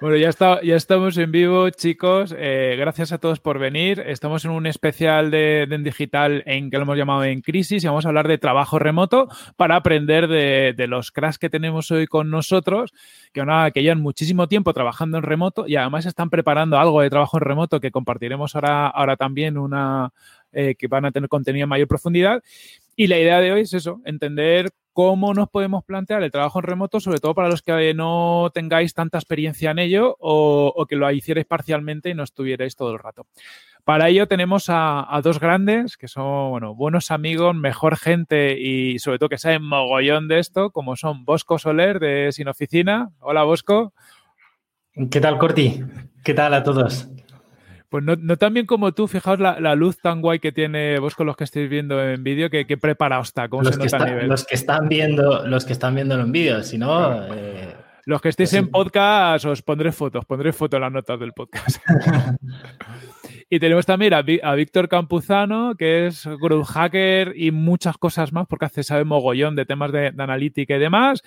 Bueno, ya, está, ya estamos en vivo, chicos. Eh, gracias a todos por venir. Estamos en un especial de, de Digital en que lo hemos llamado En Crisis y vamos a hablar de trabajo remoto para aprender de, los cracks que tenemos hoy con nosotros, que, una, que llevan muchísimo tiempo trabajando en remoto y además están preparando algo de trabajo en remoto que compartiremos ahora, ahora también, una eh, que van a tener contenido en mayor profundidad. Y la idea de hoy es eso, entender cómo nos podemos plantear el trabajo en remoto, sobre todo para los que no tengáis tanta experiencia en ello o, que lo hicierais parcialmente y no estuvierais todo el rato. Para ello tenemos a, a, dos grandes que son bueno, buenos amigos, mejor gente y sobre todo que saben mogollón de esto, como son Bosco Soler de Sin Oficina. Hola Bosco. ¿Qué tal, Corti? ¿Qué tal a todos? Pues no, no, tan bien como tú, fijaos la, la, luz tan guay que tiene vos con los que estáis viendo en vídeo, que, que, preparado está, cómo los se que nota está, a nivel. Los que están viendo, los que están viéndolo en vídeo, si no. Eh, los que estéis en podcast, os pondré fotos, pondré fotos en las notas del podcast. y tenemos también a, a, Víctor Campuzano, que es growth hacker y muchas cosas más, porque hace, sabe mogollón de temas de, de analítica y demás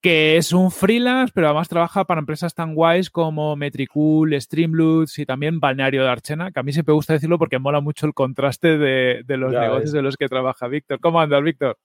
que es un freelance, pero además trabaja para empresas tan guays como Metricool, Streamloots y también Balneario de Archena, que a mí siempre me gusta decirlo porque mola mucho el contraste de, de los ya negocios ves. de los que trabaja Víctor. ¿Cómo andas, Víctor?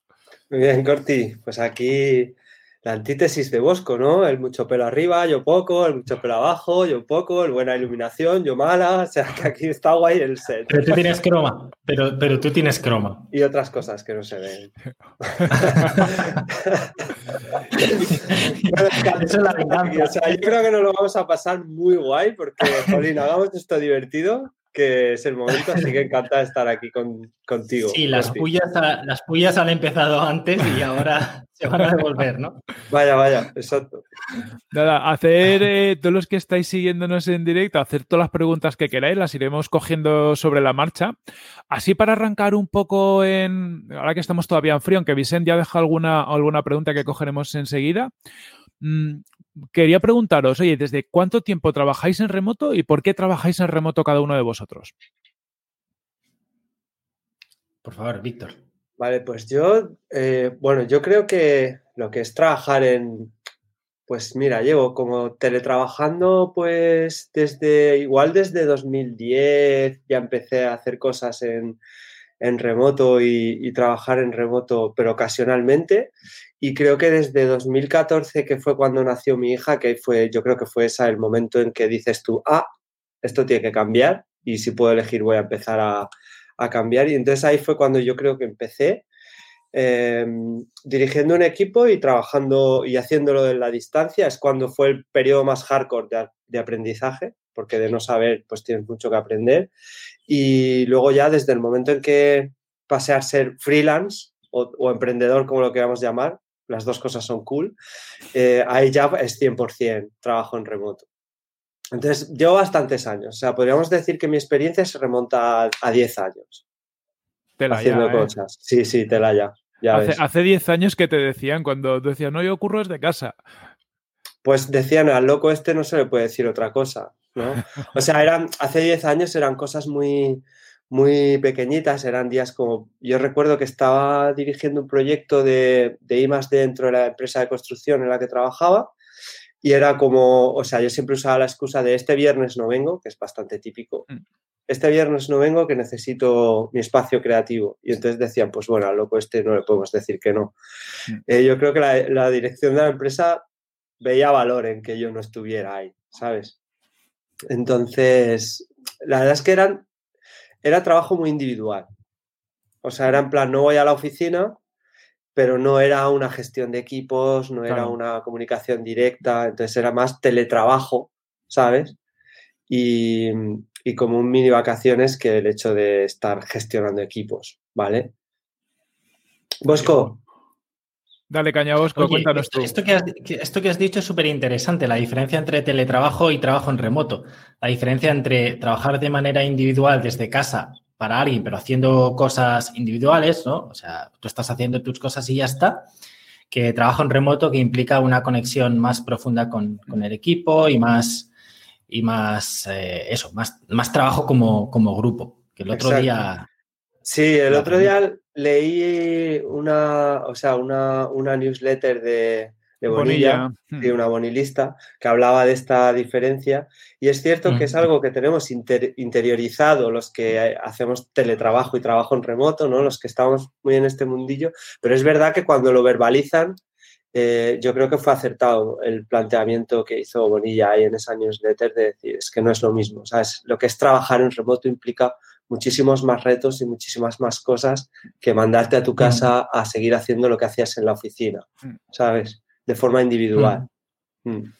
Muy bien, Corti. Pues aquí la antítesis de Bosco, ¿no? El mucho pelo arriba, yo poco, el mucho pelo abajo, yo poco, el buena iluminación, yo mala. O sea, que aquí está guay el set. Pero tú tienes croma, pero, pero tú tienes croma. Y otras cosas que no se ven. Eso es la venganza. O sea, yo creo que nos lo vamos a pasar muy guay porque, Jolín, hagamos esto divertido que es el momento, así que encantada de estar aquí con, contigo. Sí, las pullas, las pullas han empezado antes y ahora se van a devolver, ¿no? Vaya, vaya, exacto. Nada, hacer, eh, todos los que estáis siguiéndonos en directo, hacer todas las preguntas que queráis, las iremos cogiendo sobre la marcha. Así para arrancar un poco en, ahora que estamos todavía en frío, aunque Vicente ya deja alguna, alguna pregunta que cogeremos enseguida. Quería preguntaros, oye, ¿desde cuánto tiempo trabajáis en remoto y por qué trabajáis en remoto cada uno de vosotros? Por favor, Víctor. Vale, pues yo, eh, bueno, yo creo que lo que es trabajar en, pues mira, llevo como teletrabajando pues desde, igual desde 2010 ya empecé a hacer cosas en, en remoto y, y, trabajar en remoto, pero ocasionalmente. Y creo que desde 2014, que fue cuando nació mi hija, que fue, yo creo que fue ese el momento en que dices tú, ah, esto tiene que cambiar y si puedo elegir voy a empezar a, a cambiar. Y entonces ahí fue cuando yo creo que empecé eh, dirigiendo un equipo y trabajando y haciéndolo en la distancia. Es cuando fue el periodo más hardcore de, de aprendizaje, porque de no saber, pues tienes mucho que aprender. Y luego ya desde el momento en que pasé a ser freelance o, o emprendedor, como lo queramos llamar, las dos cosas son cool, eh, ahí ya es 100% trabajo en remoto. Entonces, llevo bastantes años. O sea, podríamos decir que mi experiencia se remonta a, a 10 años. Tela haciendo ya, cosas. ¿eh? Sí, sí, tela ya. ya hace, ves. hace 10 años que te decían, cuando decían, no, yo ocurro desde casa. Pues decían, al loco este no se le puede decir otra cosa, ¿no? O sea, eran, hace 10 años eran cosas muy, muy pequeñitas, eran días como, yo recuerdo que estaba dirigiendo un proyecto de, de I dentro de la empresa de construcción en la que trabajaba y era como, o sea, yo siempre usaba la excusa de este viernes no vengo, que es bastante típico. Este viernes no vengo que necesito mi espacio creativo. Y entonces decían, pues bueno, al loco este no le podemos decir que no. Eh, yo creo que la, la, dirección de la empresa veía valor en que yo no estuviera ahí, ¿sabes? Entonces, la verdad es que eran, era trabajo muy individual. O sea, era en plan, no voy a la oficina, pero no era una gestión de equipos, no era una comunicación directa, entonces era más teletrabajo, ¿sabes? Y, y, como un mini vacaciones que el hecho de estar gestionando equipos, ¿vale? Bosco. Dale, caña, Bosco, Oye, cuéntanos esto, tú. Esto que, has, esto que has dicho es súper interesante, la diferencia entre teletrabajo y trabajo en remoto. La diferencia entre trabajar de manera individual desde casa para alguien, pero haciendo cosas individuales, ¿no? O sea, tú estás haciendo tus cosas y ya está, que trabajo en remoto que implica una conexión más profunda con, con el equipo y más, y más eh, eso, más, más trabajo como, como grupo. Que el otro Exacto. día. Sí, el otro día leí una, o sea, una, una newsletter de, de Bonilla, y hmm. una bonilista, que hablaba de esta diferencia. Y es cierto que es algo que tenemos interiorizado los que hacemos teletrabajo y trabajo en remoto, ¿no? los que estamos muy en este mundillo, pero es verdad que cuando lo verbalizan, eh, yo creo que fue acertado el planteamiento que hizo Bonilla ahí en ese newsletter de decir, es que no es lo mismo. ¿sabes? Lo que es trabajar en remoto implica muchísimos más retos y muchísimas más cosas que mandarte a tu casa a seguir haciendo lo que hacías en la oficina, mm. ¿sabes? De forma individual. Mm. Mm.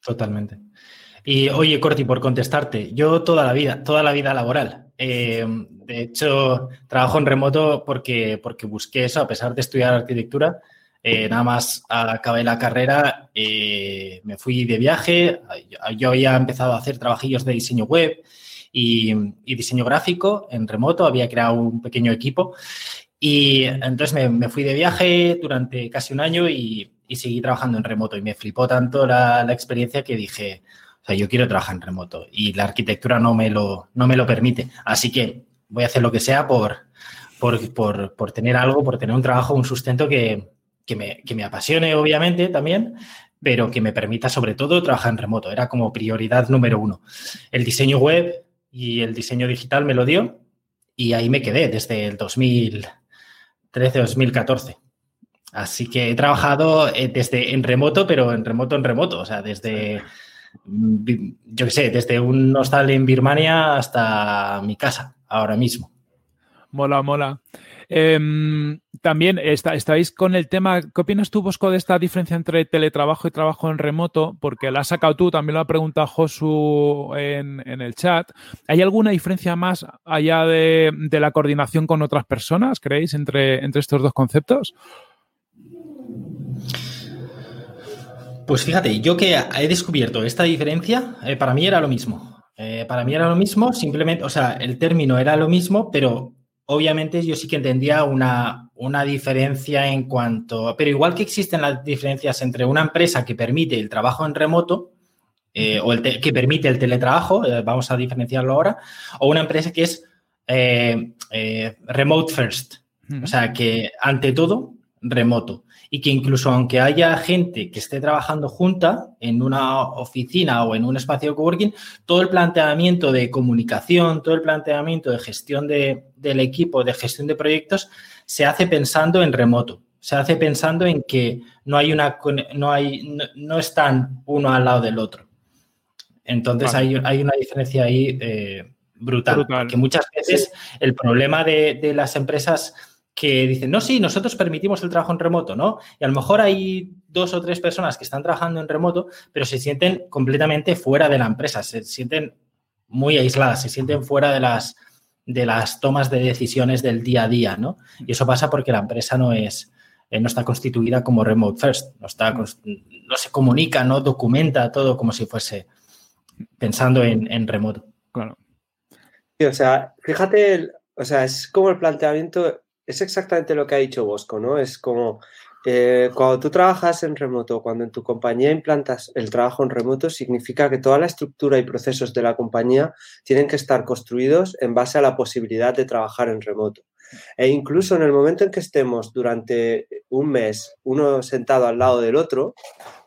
Totalmente. Y oye, Corti, por contestarte, yo toda la vida, toda la vida laboral. Eh, de hecho, trabajo en remoto porque, porque busqué eso, a pesar de estudiar arquitectura. Eh, nada más acabé la carrera, eh, me fui de viaje, yo había empezado a hacer trabajillos de diseño web, y, diseño gráfico en remoto, había creado un pequeño equipo y entonces me, fui de viaje durante casi un año y, seguí trabajando en remoto y me flipó tanto la, experiencia que dije, o sea, yo quiero trabajar en remoto y la arquitectura no me lo, no me lo permite. Así que voy a hacer lo que sea por, por, por, tener algo, por tener un trabajo, un sustento que, que, me, que me apasione, obviamente, también, pero que me permita sobre todo trabajar en remoto. Era como prioridad número uno. El diseño web y el diseño digital me lo dio y ahí me quedé desde el 2013-2014. Así que he trabajado eh, desde en remoto, pero en remoto en remoto, o sea, desde, yo qué sé, desde un hostal en Birmania hasta mi casa, ahora mismo. Mola, mola. Em, también estáis con el tema, ¿qué opinas tú, Bosco, de esta diferencia entre teletrabajo y trabajo en remoto? Porque la has sacado tú, también lo ha preguntado Josu en, el chat. ¿Hay alguna diferencia más allá de, la coordinación con otras personas, creéis, entre, entre estos dos conceptos? Pues fíjate, yo que he descubierto esta diferencia, eh, para mí era lo mismo. Eh, para mí era lo mismo, simplemente, o sea, el término era lo mismo, pero obviamente yo sí que entendía una, una, diferencia en cuanto, pero igual que existen las diferencias entre una empresa que permite el trabajo en remoto eh, o el que permite el teletrabajo, eh, vamos a diferenciarlo ahora, o una empresa que es eh, remote first, o sea, que ante todo remoto y que incluso aunque haya gente que esté trabajando junta en una oficina o en un espacio de coworking, todo el planteamiento de comunicación, todo el planteamiento de gestión del equipo, de gestión de proyectos, se hace pensando en remoto. Se hace pensando en que no hay una no hay no, están uno al lado del otro. Entonces hay, una diferencia ahí eh, brutal, Que muchas veces el problema de las empresas que dicen, no, sí, nosotros permitimos el trabajo en remoto, ¿no? Y a lo mejor hay dos o tres personas que están trabajando en remoto, pero se sienten completamente fuera de la empresa, se sienten muy aisladas, se sienten fuera de las, de las tomas de decisiones del día a día, ¿no? Y eso pasa porque la empresa no es, eh, no está constituida como remote first, no, está, no se comunica, no documenta todo como si fuese pensando en, en remoto. Claro. o sea, fíjate, o sea, es como el planteamiento es exactamente lo que ha dicho Bosco, ¿no? Es como eh, cuando tú trabajas en remoto, cuando en tu compañía implantas el trabajo en remoto, significa que toda la estructura y procesos de la compañía tienen que estar construidos en base a la posibilidad de trabajar en remoto. E incluso en el momento en que estemos durante un mes uno sentado al lado del otro,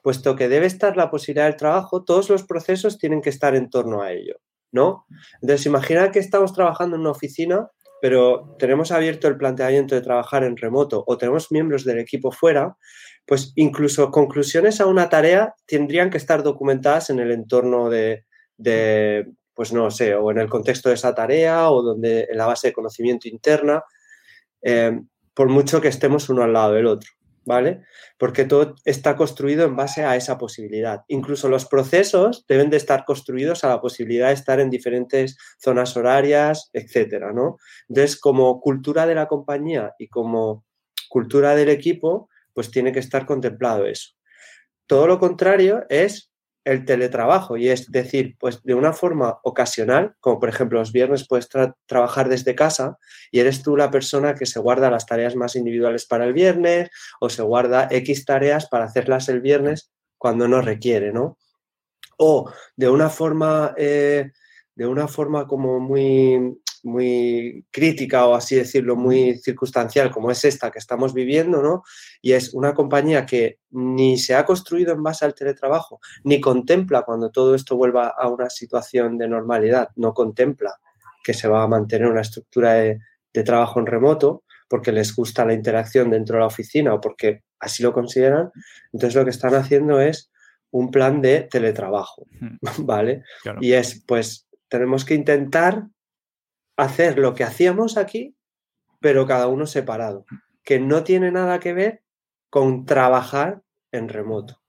puesto que debe estar la posibilidad del trabajo, todos los procesos tienen que estar en torno a ello, ¿no? Entonces, imagina que estamos trabajando en una oficina pero tenemos abierto el planteamiento de trabajar en remoto o tenemos miembros del equipo fuera, pues incluso conclusiones a una tarea tendrían que estar documentadas en el entorno de, pues no sé, o en el contexto de esa tarea o donde en la base de conocimiento interna, eh, por mucho que estemos uno al lado del otro. ¿Vale? Porque todo está construido en base a esa posibilidad. Incluso los procesos deben de estar construidos a la posibilidad de estar en diferentes zonas horarias, etcétera, ¿no? Entonces, como cultura de la compañía y como cultura del equipo, pues tiene que estar contemplado eso. Todo lo contrario es el teletrabajo y es decir, pues de una forma ocasional, como por ejemplo los viernes puedes trabajar desde casa y eres tú la persona que se guarda las tareas más individuales para el viernes o se guarda X tareas para hacerlas el viernes cuando no requiere, ¿no? O de una forma, eh, de una forma como muy muy crítica o así decirlo, muy circunstancial como es esta que estamos viviendo, ¿no? Y es una compañía que ni se ha construido en base al teletrabajo, ni contempla cuando todo esto vuelva a una situación de normalidad, no contempla que se va a mantener una estructura de, de trabajo en remoto porque les gusta la interacción dentro de la oficina o porque así lo consideran. Entonces lo que están haciendo es un plan de teletrabajo, ¿vale? Y es, pues, tenemos que intentar hacer lo que hacíamos aquí, pero cada uno separado, que no tiene nada que ver con trabajar en remoto,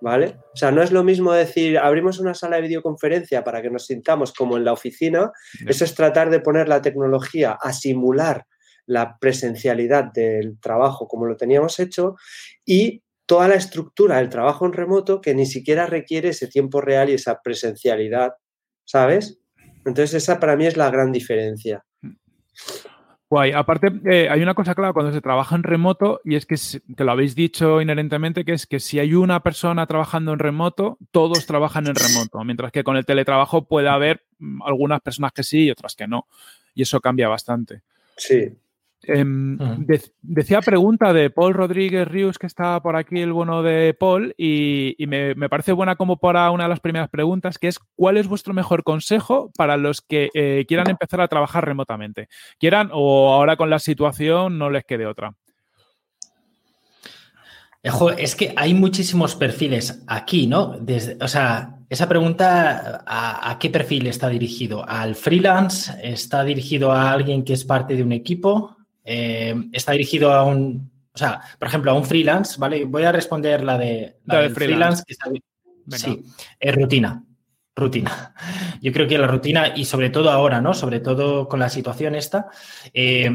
¿vale? O sea, no es lo mismo decir, abrimos una sala de videoconferencia para que nos sintamos como en la oficina, eso es tratar de poner la tecnología a simular la presencialidad del trabajo como lo teníamos hecho y toda la estructura del trabajo en remoto que ni siquiera requiere ese tiempo real y esa presencialidad, ¿sabes? Entonces esa para mí es la gran diferencia. Guay. Aparte, eh, hay una cosa clara cuando se trabaja en remoto y es que, que lo habéis dicho inherentemente, que es que si hay una persona trabajando en remoto, todos trabajan en remoto, mientras que con el teletrabajo puede haber mm, algunas personas que sí y otras que no. Y eso cambia bastante. Sí, Em, decía pregunta de Paul Rodríguez Rius, que está por aquí el bueno de Paul, y, me, parece buena como para una de las primeras preguntas, que es ¿cuál es vuestro mejor consejo para los que eh, quieran empezar a trabajar remotamente? Quieran o ahora con la situación no les quede otra. Es que hay muchísimos perfiles aquí, ¿no? o sea, esa pregunta, ¿a, qué perfil está dirigido? ¿Al freelance? ¿Está dirigido a alguien que es parte de un equipo? Eh, está dirigido a un, o sea, por ejemplo, a un freelance, ¿vale? Voy a responder la de, la freelance. sí, es rutina. Rutina. Yo creo que la rutina, y sobre todo ahora, ¿no? Sobre todo con la situación esta, eh,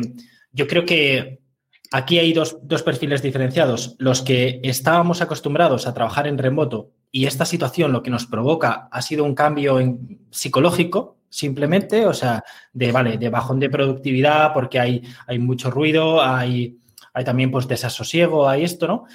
yo creo que aquí hay dos, dos, perfiles diferenciados. Los que estábamos acostumbrados a trabajar en remoto y esta situación lo que nos provoca ha sido un cambio en, psicológico, simplemente, o sea, de, vale, de bajón de productividad porque hay, hay mucho ruido, hay, hay también pues desasosiego, hay esto, ¿no?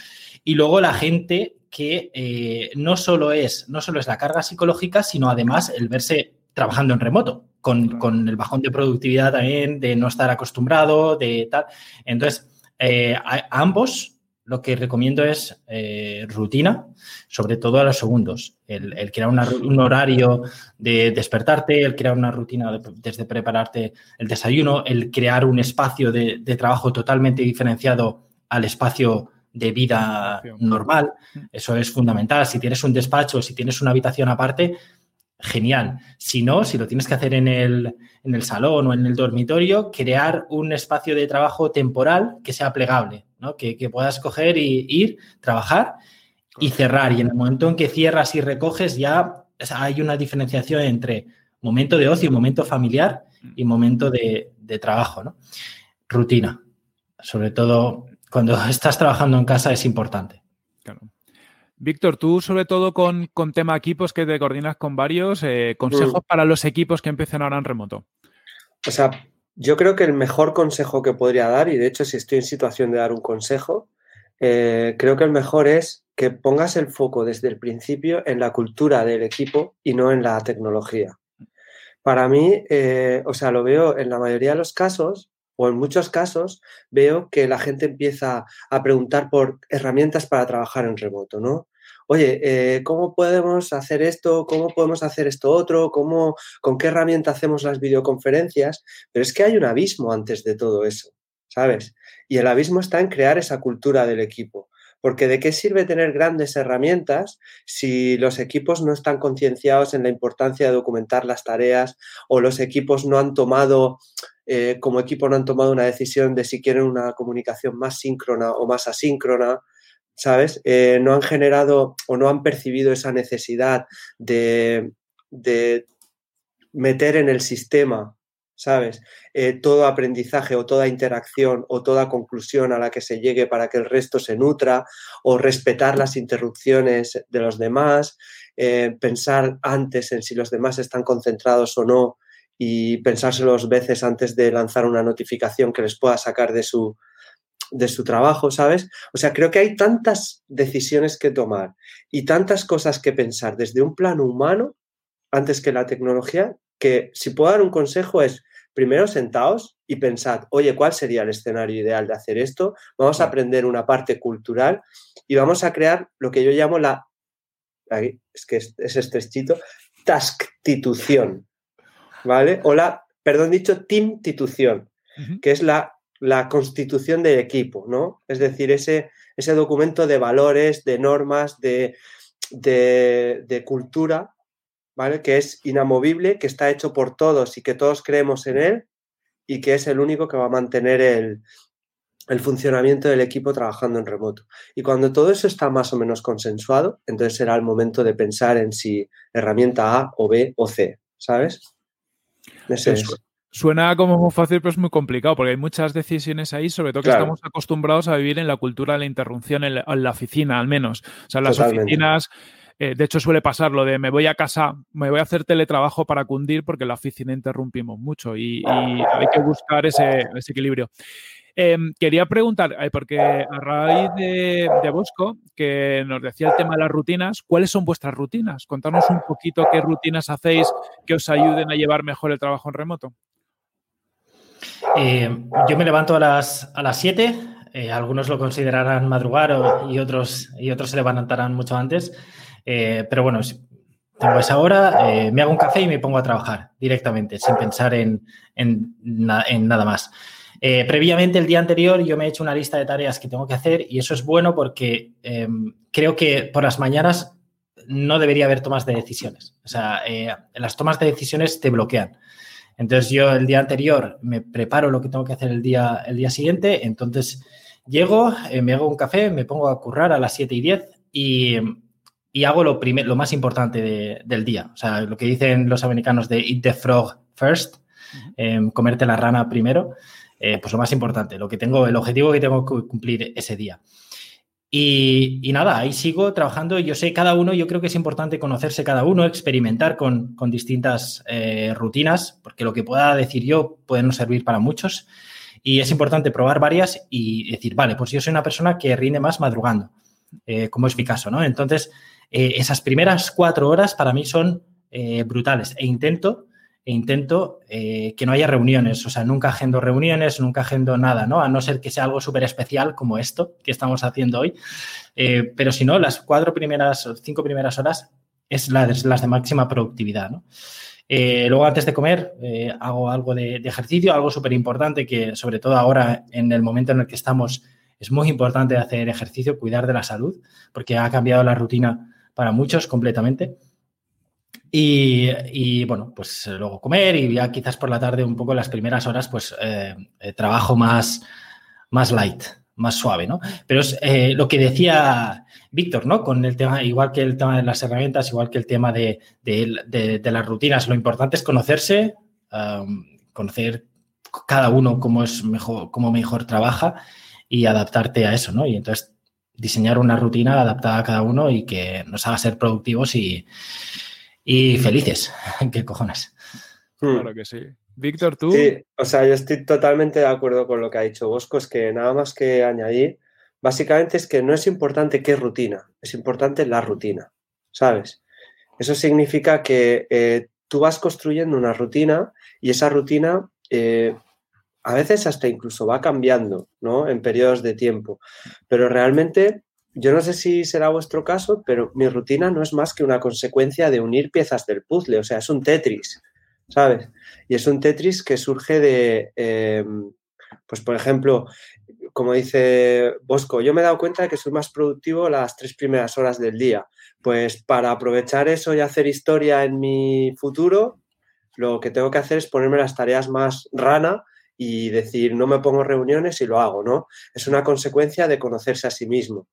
Y luego la gente que eh, no, solo es, no solo es la carga psicológica, sino además el verse trabajando en remoto, con, con el bajón de productividad también, de no estar acostumbrado, de tal. Entonces, eh, a, ambos lo que recomiendo es eh, rutina, sobre todo a los segundos. El, crear un horario de despertarte, el crear una rutina desde prepararte el desayuno, el crear un espacio de, trabajo totalmente diferenciado al espacio de vida normal. Eso es fundamental. Si tienes un despacho, si tienes una habitación aparte, genial. Si no, si lo tienes que hacer en el, en el salón o en el dormitorio, crear un espacio de trabajo temporal que sea plegable que, puedas coger y ir, trabajar y cerrar. Y en el momento en que cierras y recoges, ya hay una diferenciación entre momento de ocio, momento familiar y momento de, trabajo, ¿no? Rutina. Sobre todo cuando estás trabajando en casa es importante. Víctor, tú sobre todo con, tema equipos que te coordinas con varios, eh, consejos mm. para los equipos que empiecen ahora en remoto. O sea, yo creo que el mejor consejo que podría dar, y de hecho si estoy en situación de dar un consejo, eh, creo que el mejor es que pongas el foco desde el principio en la cultura del equipo y no en la tecnología. Para mí, eh, o sea, lo veo en la mayoría de los casos, o en muchos casos, veo que la gente empieza a preguntar por herramientas para trabajar en remoto, ¿no? Oye, eh, ¿cómo podemos hacer esto? ¿Cómo podemos hacer esto otro? ¿Cómo, ¿Con qué herramienta hacemos las videoconferencias? Pero es que hay un abismo antes de todo eso, ¿sabes? Y el abismo está en crear esa cultura del equipo. Porque ¿de qué sirve tener grandes herramientas si los equipos no están concienciados en la importancia de documentar las tareas o los equipos no han tomado, eh, como equipo no han tomado una decisión de si quieren una comunicación más síncrona o más asíncrona? ¿Sabes? Eh, no han generado o no han percibido esa necesidad de, meter en el sistema, ¿sabes? Eh, todo aprendizaje o toda interacción o toda conclusión a la que se llegue para que el resto se nutra o respetar las interrupciones de los demás, eh, pensar antes en si los demás están concentrados o no y pensárselo dos veces antes de lanzar una notificación que les pueda sacar de su, de su trabajo, ¿sabes? O sea, creo que hay tantas decisiones que tomar y tantas cosas que pensar desde un plano humano antes que la tecnología, que si puedo dar un consejo es primero sentaos y pensad, oye, ¿cuál sería el escenario ideal de hacer esto? Vamos a aprender una parte cultural y vamos a crear lo que yo llamo la, es que es, es estrechito, tasktitución, ¿vale? O la, perdón dicho, teamtitución, que es la, la constitución del equipo, ¿no? Es decir, ese, ese documento de valores, de normas, de, de, cultura, ¿vale? Que es inamovible, que está hecho por todos y que todos creemos en él y que es el único que va a mantener el, el funcionamiento del equipo trabajando en remoto. Y cuando todo eso está más o menos consensuado, entonces será el momento de pensar en si herramienta A o B o C, ¿sabes? Suena como muy fácil, pero es muy complicado, porque hay muchas decisiones ahí, sobre todo que estamos acostumbrados a vivir en la cultura de la interrupción en la, oficina, al menos. O sea, las oficinas... Eh, de hecho, suele pasar lo de me voy a casa, me voy a hacer teletrabajo para cundir porque en la oficina interrumpimos mucho y, hay que buscar ese equilibrio. Em, quería preguntar, eh, porque a raíz de, Bosco, que nos decía el tema de las rutinas, ¿cuáles son vuestras rutinas? Contanos un poquito qué rutinas hacéis que os ayuden a llevar mejor el trabajo en remoto. Eh, yo me levanto a las, a las 7, eh, algunos lo considerarán madrugar y, otros, y otros se levantarán mucho antes, pero bueno, tengo esa hora, me hago un café y me pongo a trabajar directamente, sin pensar en, en nada más. Eh, previamente, el día anterior, yo me he hecho una lista de tareas que tengo que hacer y eso es bueno porque creo que por las mañanas no debería haber tomas de decisiones. O sea, eh, las tomas de decisiones te bloquean. Entonces, yo el día anterior me preparo lo que tengo que hacer el día, el día siguiente. Entonces, llego, eh, me hago un café, me pongo a currar a las 7 y 10 y, hago lo, lo más importante del día. O sea, lo que dicen los americanos de eat the frog first, em, comerte la rana primero. Eh, pues lo más importante, lo que tengo, el objetivo que tengo que cumplir ese día. Y, nada, ahí sigo trabajando. Yo sé, cada uno, yo creo que es importante conocerse cada uno, experimentar con, distintas eh, rutinas, porque lo que pueda decir yo puede no servir para muchos. Y es importante probar varias y decir, vale, pues yo soy una persona que rinde más madrugando, eh, como es mi caso, ¿no? Entonces, esas primeras cuatro horas para mí son brutales e intento e intento eh, que no haya reuniones, o sea, nunca agendo reuniones, nunca agendo nada, ¿no? A no ser que sea algo súper especial como esto que estamos haciendo hoy. Eh, pero si no, las cuatro primeras, cinco primeras horas es las, de máxima productividad. Eh, luego, antes de comer, hago algo de, de ejercicio, algo súper importante que, sobre todo ahora, en el momento en el que estamos, es muy importante hacer ejercicio, cuidar de la salud, porque ha cambiado la rutina para muchos completamente. Y, bueno, pues eh, luego comer y ya quizás por la tarde un poco las primeras horas pues eh, eh, trabajo más, más light, más suave, ¿no? Pero es lo que decía Víctor, ¿no? Con el tema, igual que el tema de las herramientas, igual que el tema de, las rutinas, lo importante es conocerse, conocer cada uno cómo es mejor, cómo mejor trabaja y adaptarte a eso, ¿no? Y entonces diseñar una rutina adaptada a cada uno y que nos haga ser productivos y y felices. ¿Qué cojones? Hmm. Claro que sí. Víctor, tú. Sí, o sea, yo estoy totalmente de acuerdo con lo que ha dicho Bosco, es que nada más que añadir, básicamente es que no es importante qué rutina, es importante la rutina, ¿sabes? Eso significa que eh, tú vas construyendo una rutina y esa rutina eh, a veces hasta incluso va cambiando, ¿no? En periodos de tiempo, pero realmente yo no sé si será vuestro caso, pero mi rutina no es más que una consecuencia de unir piezas del puzzle, o sea, es un Tetris, ¿sabes? Y es un Tetris que surge de, em, pues por ejemplo, como dice Bosco, yo me he dado cuenta de que soy más productivo las tres primeras horas del día. Pues para aprovechar eso y hacer historia en mi futuro, lo que tengo que hacer es ponerme las tareas más rana y decir, no me pongo reuniones y lo hago, ¿no? Es una consecuencia de conocerse a sí mismo.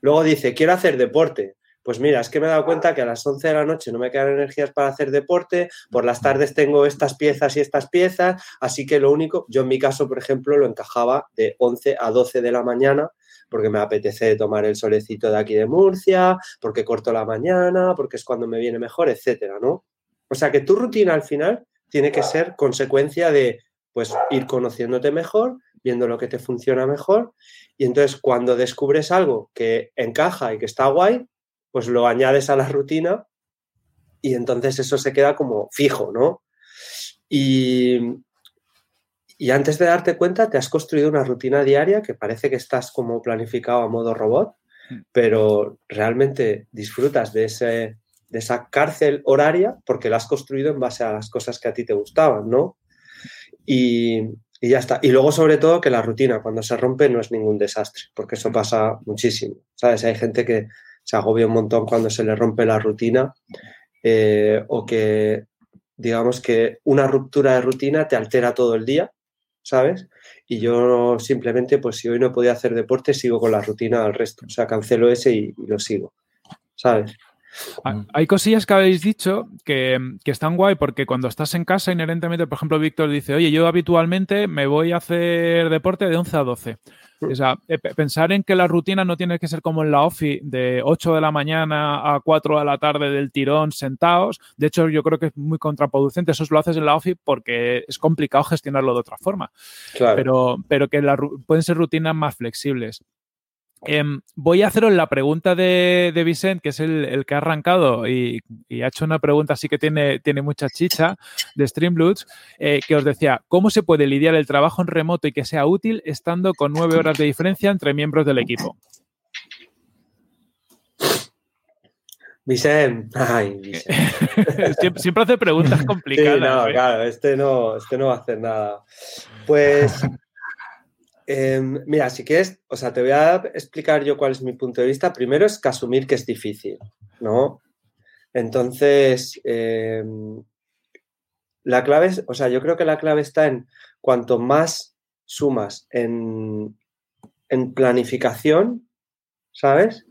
Luego dice, quiero hacer deporte. Pues mira, es que me he dado cuenta que a las 11 de la noche no me quedan energías para hacer deporte, por las tardes tengo estas piezas y estas piezas, así que lo único, yo en mi caso, por ejemplo, lo encajaba de 11 a 12 de la mañana, porque me apetece tomar el solecito de aquí de Murcia, porque corto la mañana, porque es cuando me viene mejor, etcétera, ¿no? O sea que tu rutina al final tiene que ser consecuencia de pues ir conociéndote mejor, viendo lo que te funciona mejor y entonces cuando descubres algo que encaja y que está guay, pues lo añades a la rutina y entonces eso se queda como fijo, ¿no? Y, y antes de darte cuenta te has construido una rutina diaria que parece que estás como planificado a modo robot, mm. pero realmente disfrutas de, ese, de esa cárcel horaria porque la has construido en base a las cosas que a ti te gustaban, ¿no? Y, y ya está. Y luego, sobre todo, que la rutina cuando se rompe no es ningún desastre, porque eso pasa muchísimo. ¿Sabes? Hay gente que se agobia un montón cuando se le rompe la rutina eh, o que, digamos que una ruptura de rutina te altera todo el día, ¿sabes? Y yo simplemente, pues si hoy no podía hacer deporte, sigo con la rutina al resto. O sea, cancelo ese y lo sigo, ¿sabes? Hay cosillas que habéis dicho que, están guay porque cuando estás en casa, inherentemente, por ejemplo, Víctor dice, oye, yo habitualmente me voy a hacer deporte de 11 a 12. Mm. O sea, eh, pensar en que la rutina no tiene que ser como en la OFI de 8 de la mañana a 4 de la tarde del tirón sentados. De hecho, yo creo que es muy contraproducente. Eso lo haces en la OFI porque es complicado gestionarlo de otra forma. Pero, pero que pueden ser rutinas más flexibles. Em, voy a haceros la pregunta de, de Vicent, que es el, que ha arrancado y, ha hecho una pregunta así que tiene, tiene mucha chicha de Streambloods, eh, que os decía, ¿cómo se puede lidiar el trabajo en remoto y que sea útil estando con nueve horas de diferencia entre miembros del equipo? Vicent, ay, Vicent. siempre, hace preguntas complicadas. no, ¿eh? claro, este no, este no va a hacer nada. Pues Em, mira, si quieres, o sea, te voy a explicar yo cuál es mi punto de vista. Primero es que asumir que es difícil, ¿no? Entonces, em, la clave es, o sea, yo creo que la clave está en cuanto más sumas en, planificación, ¿sabes?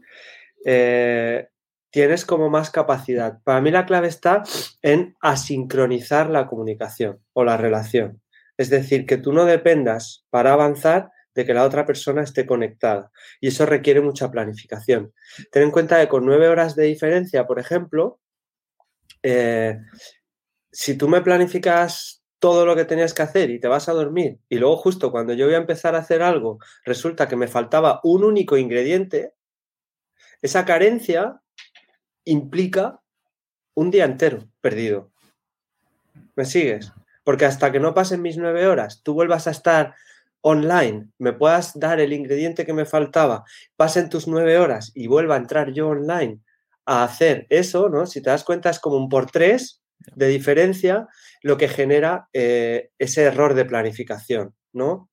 Eh, tienes como más capacidad. Para mí la clave está en asincronizar la comunicación o la relación. Es decir, que tú no dependas para avanzar de que la otra persona esté conectada. Y eso requiere mucha planificación. Ten en cuenta que con nueve horas de diferencia, por ejemplo, eh, si tú me planificas todo lo que tenías que hacer y te vas a dormir y luego justo cuando yo voy a empezar a hacer algo resulta que me faltaba un único ingrediente, esa carencia implica un día entero perdido. ¿Me sigues? Porque hasta que no pasen mis nueve horas, tú vuelvas a estar online, me puedas dar el ingrediente que me faltaba, pasen tus nueve horas y vuelva a entrar yo online a hacer eso, ¿no? Si te das cuenta es como un por tres de diferencia lo que genera eh, ese error de planificación, ¿no?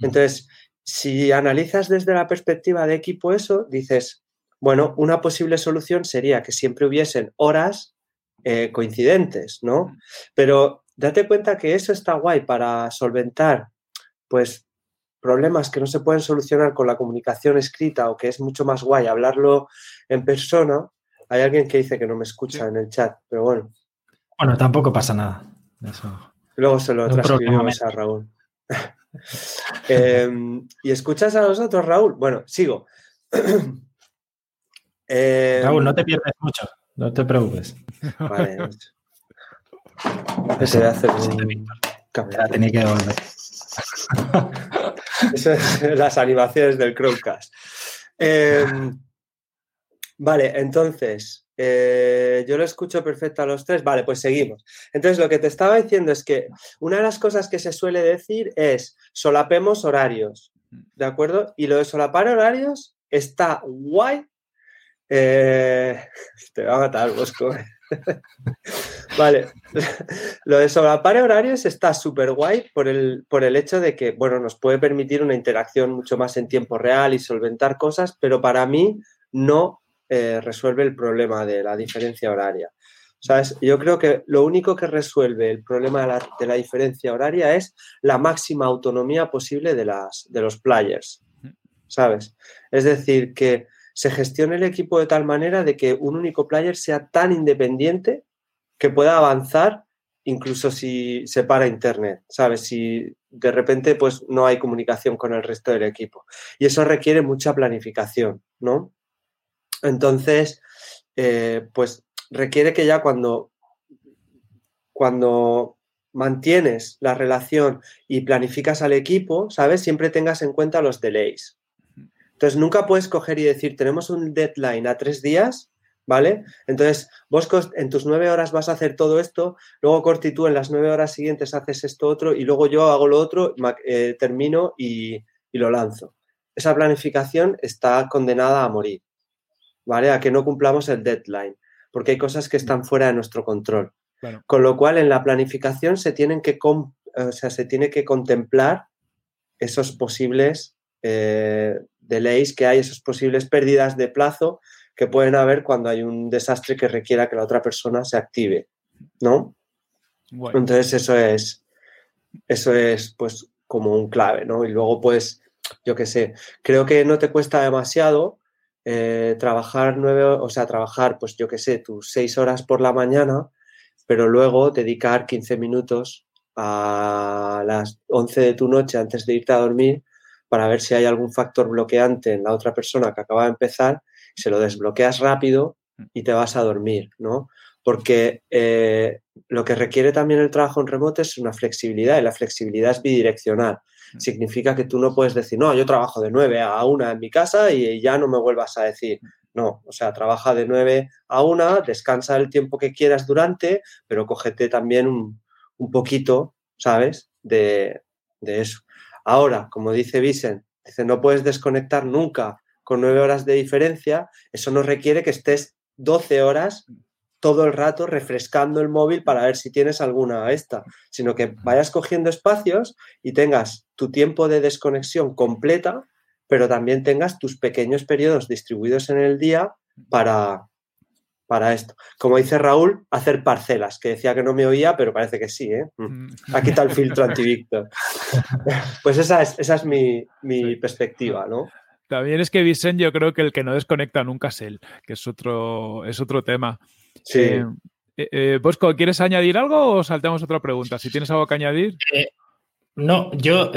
Entonces, si analizas desde la perspectiva de equipo eso, dices, bueno, una posible solución sería que siempre hubiesen horas eh, coincidentes, ¿no? Pero date cuenta que eso está guay para solventar, pues, problemas que no se pueden solucionar con la comunicación escrita o que es mucho más guay hablarlo en persona. Hay alguien que dice que no me escucha en el chat, pero bueno. Bueno, tampoco pasa nada. Luego se lo transcribimos a Raúl. Em, ¿Y escuchas a nosotros, Raúl? Bueno, sigo. Raúl, no te pierdes mucho, no te preocupes. Vale. Ese hacer Tenía que volver. Eso las animaciones del Chromecast. Em, vale, entonces, eh, yo lo escucho perfecto a los tres. Vale, pues seguimos. Entonces, lo que te estaba diciendo es que una de las cosas que se suele decir es solapemos horarios, ¿de acuerdo? Y lo de solapar horarios está guay. Eh, te va a matar, Bosco. vale, lo de solapar horarios está súper guay por el, por el hecho de que, bueno, nos puede permitir una interacción mucho más en tiempo real y solventar cosas, pero para mí no eh, resuelve el problema de la diferencia horaria. ¿Sabes? Yo creo que lo único que resuelve el problema de la, de la diferencia horaria es la máxima autonomía posible de, las, de los players. ¿Sabes? Es decir, que se gestione el equipo de tal manera de que un único player sea tan independiente que pueda avanzar incluso si se para internet, ¿sabes? Si de repente pues no hay comunicación con el resto del equipo. Y eso requiere mucha planificación, ¿no? Entonces, eh, pues requiere que ya cuando, cuando mantienes la relación y planificas al equipo, ¿sabes? Siempre tengas en cuenta los delays. Entonces, nunca puedes coger y decir, tenemos un deadline a tres días, ¿vale? Entonces, vos en tus nueve horas vas a hacer todo esto, luego Corti tú en las nueve horas siguientes haces esto otro y luego yo hago lo otro, eh, termino y, lo lanzo. Esa planificación está condenada a morir, ¿vale? A que no cumplamos el deadline, porque hay cosas que están fuera de nuestro control. Con lo cual, en la planificación se tienen que, o sea, se tiene que contemplar esos posibles eh, delays que hay, esas posibles pérdidas de plazo que pueden haber cuando hay un desastre que requiera que la otra persona se active, ¿no? Entonces eso es, eso es pues como un clave, ¿no? Y luego pues, yo qué sé, creo que no te cuesta demasiado eh, trabajar nueve, o sea, trabajar pues yo qué sé, tus seis horas por la mañana, pero luego dedicar 15 minutos a las 11 de tu noche antes de irte a dormir para ver si hay algún factor bloqueante en la otra persona que acaba de empezar se lo desbloqueas rápido y te vas a dormir, ¿no? Porque eh, lo que requiere también el trabajo en remoto es una flexibilidad y la flexibilidad es bidireccional. Mm. Significa que tú no puedes decir, no, yo trabajo de 9 a 1 en mi casa y ya no me vuelvas a decir. Mm. No, o sea, trabaja de 9 a 1, descansa el tiempo que quieras durante, pero cógete también un, poquito, ¿sabes? De, de, eso. Ahora, como dice Vicent, dice, no puedes desconectar nunca con nueve horas de diferencia, eso no requiere que estés 12 horas todo el rato refrescando el móvil para ver si tienes alguna esta, sino que vayas cogiendo espacios y tengas tu tiempo de desconexión completa, pero también tengas tus pequeños periodos distribuidos en el día para, para esto. Como dice Raúl, hacer parcelas, que decía que no me oía, pero parece que sí. ¿eh? Mm. Mm. Aquí está el filtro anti-Víctor. Pues esa es, esa es mi, mi perspectiva, ¿no? También es que Vicent yo creo que el que no desconecta nunca es él, que es otro, es otro tema. Sí. Eh, eh, eh, Bosco, ¿quieres añadir algo o saltamos otra pregunta? Si tienes algo que añadir. No, yo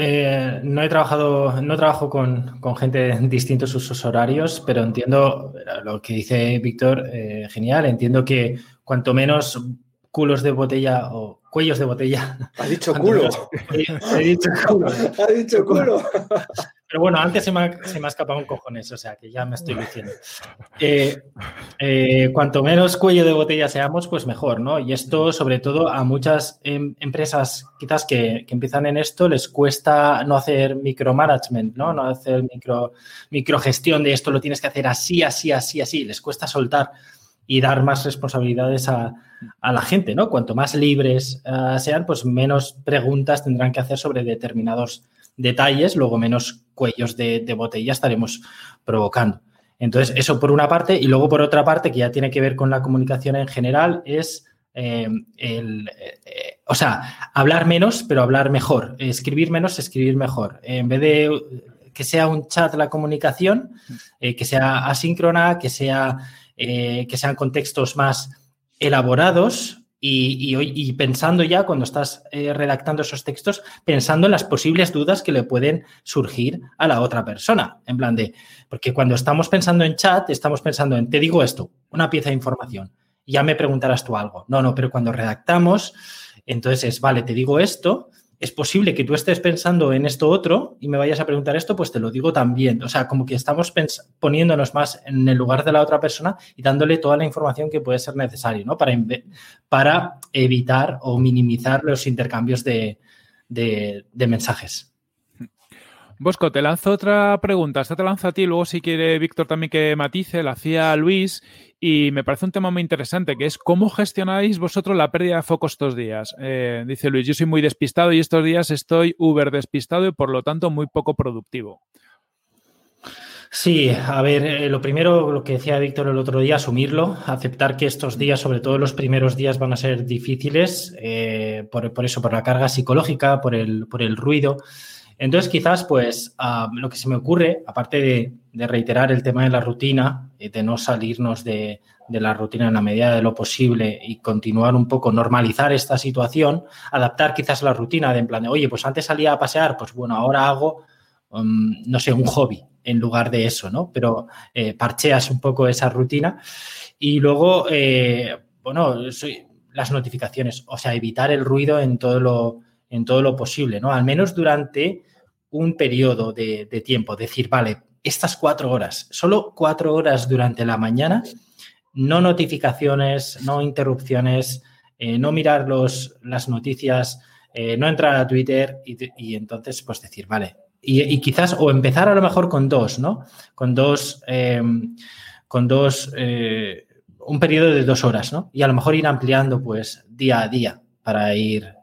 no he trabajado, no trabajo con, gente de distintos usos horarios, pero entiendo lo que dice Víctor, genial. Entiendo que cuanto menos culos de botella o cuellos de botella. Ha dicho culo. He dicho culo. Ha dicho culo. Pero bueno, antes se me, ha, se me ha escapado un cojones, o sea que ya me estoy diciendo. Eh, eh, cuanto menos cuello de botella seamos, pues mejor, ¿no? Y esto, sobre todo, a muchas em, empresas quizás que, empiezan en esto, les cuesta no hacer micromanagement, ¿no? No hacer micro, microgestión de esto lo tienes que hacer así, así, así, así. Les cuesta soltar y dar más responsabilidades a, la gente, ¿no? Cuanto más libres eh, sean, pues menos preguntas tendrán que hacer sobre determinados detalles, luego menos cuellos de, botella estaremos provocando. Entonces, eso por una parte, y luego por otra parte, que ya tiene que ver con la comunicación en general, es eh, el, eh, o sea, hablar menos, pero hablar mejor. Escribir menos, escribir mejor. En vez de que sea un chat la comunicación, eh, que sea asíncrona, que, sea, que sean contextos más elaborados, y, y, pensando ya cuando estás eh, redactando esos textos, pensando en las posibles dudas que le pueden surgir a la otra persona. En plan de, porque cuando estamos pensando en chat, estamos pensando en, te digo esto, una pieza de información, ya me preguntarás tú algo. No, no, pero cuando redactamos, entonces es, vale, te digo esto, es posible que tú estés pensando en esto otro y me vayas a preguntar esto, pues te lo digo también. O sea, como que estamos poniéndonos más en el lugar de la otra persona y dándole toda la información que puede ser necesario, ¿no? Para, evitar o minimizar los intercambios de, mensajes. Bosco, te lanzo otra pregunta. Esta te lanzo a ti, luego si quiere Víctor también que matice, la hacía Luis y me parece un tema muy interesante, que es cómo gestionáis vosotros la pérdida de foco estos días. Eh, dice Luis, yo soy muy despistado y estos días estoy uber despistado y por lo tanto muy poco productivo. Sí, a ver, eh, lo primero, lo que decía Víctor el otro día, asumirlo, aceptar que estos días, sobre todo los primeros días, van a ser difíciles, eh, por, por, eso, por la carga psicológica, por el, por el ruido. Entonces, quizás, pues, ah, lo que se me ocurre, aparte de, reiterar el tema de la rutina, de no salirnos de, la rutina en la medida de lo posible y continuar un poco, normalizar esta situación, adaptar quizás la rutina de en plan de, oye, pues antes salía a pasear, pues bueno, ahora hago, um, no sé, un hobby en lugar de eso, ¿no? Pero eh, parcheas un poco esa rutina y luego, eh, bueno, las notificaciones, o sea, evitar el ruido en todo lo en todo lo posible, ¿no? Al menos durante un periodo de, tiempo. Decir, vale, estas cuatro horas, solo cuatro horas durante la mañana, no notificaciones, no interrupciones, eh, no mirar los, las noticias, eh, no entrar a Twitter y, entonces pues decir, vale, y, quizás o empezar a lo mejor con dos, ¿no? Con dos, em, con dos, eh, un periodo de dos horas, ¿no? Y a lo mejor ir ampliando pues día a día para ir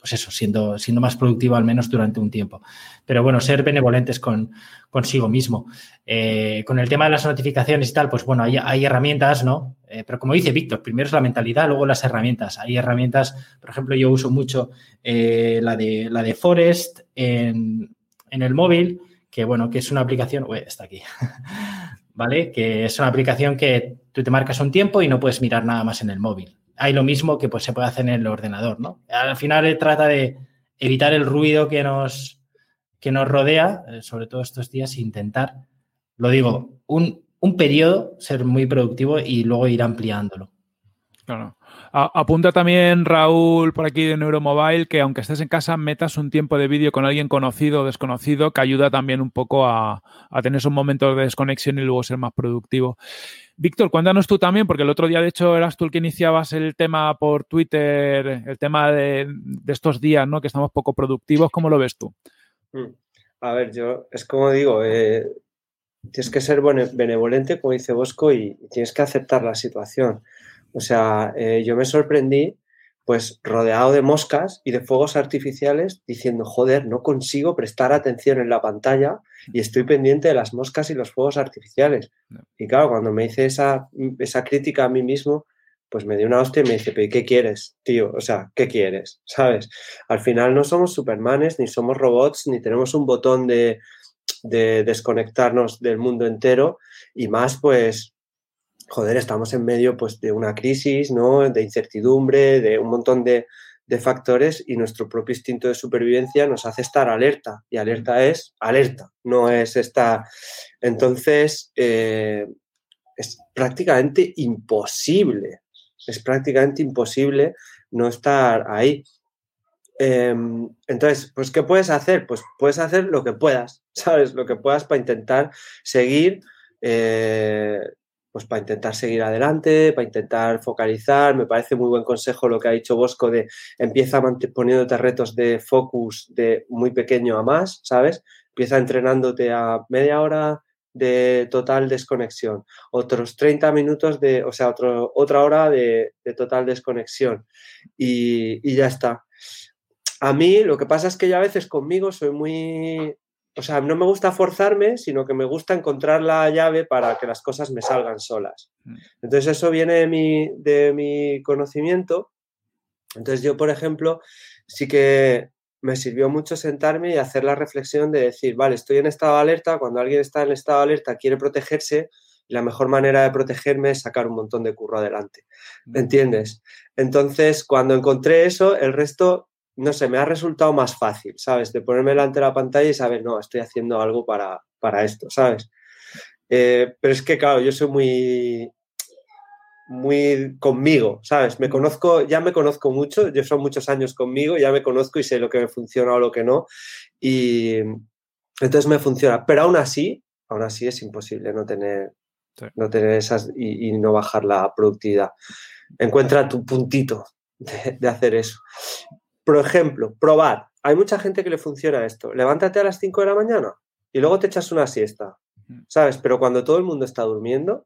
pues eso, siendo, siendo más productivo al menos durante un tiempo. Pero bueno, ser benevolentes con, consigo mismo. Eh, con el tema de las notificaciones y tal, pues bueno, hay, herramientas, ¿no? Eh, pero como dice Víctor, primero es la mentalidad, luego las herramientas. Hay herramientas, por ejemplo, yo uso mucho eh, la, de, la de Forest en, en, el móvil, que bueno, que es una aplicación, uy, está aquí, ¿vale? Que es una aplicación que tú te marcas un tiempo y no puedes mirar nada más en el móvil hay lo mismo que pues, se puede hacer en el ordenador, ¿no? Al final trata de evitar el ruido que nos, que nos rodea, eh, sobre todo estos días, e intentar, lo digo, un, un periodo, ser muy productivo y luego ir ampliándolo. Claro. Apunta también Raúl por aquí de Neuromobile que aunque estés en casa metas un tiempo de vídeo con alguien conocido o desconocido que ayuda también un poco a, a tener esos momentos de desconexión y luego ser más productivo. Víctor, cuéntanos tú también, porque el otro día, de hecho, eras tú el que iniciabas el tema por Twitter, el tema de, estos días, ¿no? Que estamos poco productivos. ¿Cómo lo ves tú? Mm. A ver, yo, es como digo, eh, tienes que ser benevolente, como dice Bosco, y, tienes que aceptar la situación. O sea, eh, yo me sorprendí pues rodeado de moscas y de fuegos artificiales, diciendo, joder, no consigo prestar atención en la pantalla y estoy pendiente de las moscas y los fuegos artificiales. Y claro, cuando me hice esa, esa crítica a mí mismo, pues me dio una hostia y me dice, ¿pero qué quieres, tío? O sea, ¿qué quieres? ¿Sabes? Al final no somos supermanes, ni somos robots, ni tenemos un botón de, de desconectarnos del mundo entero y más, pues, joder, estamos en medio pues, de una crisis, ¿no? De incertidumbre, de un montón de, factores y nuestro propio instinto de supervivencia nos hace estar alerta. Y alerta es alerta, no es esta. Entonces, eh, es prácticamente imposible, es prácticamente imposible no estar ahí. Em, entonces, pues, ¿qué puedes hacer? Pues puedes hacer lo que puedas, ¿sabes? Lo que puedas para intentar seguir eh, pues para intentar seguir adelante, para intentar focalizar. Me parece muy buen consejo lo que ha dicho Bosco de empieza poniéndote retos de focus de muy pequeño a más, ¿sabes? Empieza entrenándote a media hora de total desconexión, otros 30 minutos de, o sea, otro, otra hora de, total desconexión y, y ya está. A mí lo que pasa es que ya a veces conmigo soy muy, o sea, no me gusta forzarme, sino que me gusta encontrar la llave para que las cosas me salgan solas. Mm. Entonces eso viene de mi, de mi conocimiento. Entonces yo, por ejemplo, sí que me sirvió mucho sentarme y hacer la reflexión de decir, vale, estoy en estado de alerta, cuando alguien está en estado de alerta quiere protegerse, la mejor manera de protegerme es sacar un montón de curro adelante. Mm. ¿Entiendes? Entonces, cuando encontré eso, el resto no sé, me ha resultado más fácil, ¿sabes? De ponerme delante de la pantalla y saber, no, estoy haciendo algo para, para esto, ¿sabes? Eh, pero es que, claro, yo soy muy, muy conmigo, ¿sabes? Me conozco, ya me conozco mucho, yo son muchos años conmigo, ya me conozco y sé lo que me funciona o lo que no. Y entonces me funciona. Pero aún así, aún así es imposible no tener, no tener esas y, no bajar la productividad. Encuentra tu puntito de, de hacer eso. Por ejemplo, probar. Hay mucha gente que le funciona esto. Levántate a las 5 de la mañana y luego te echas una siesta, ¿sabes? Pero cuando todo el mundo está durmiendo,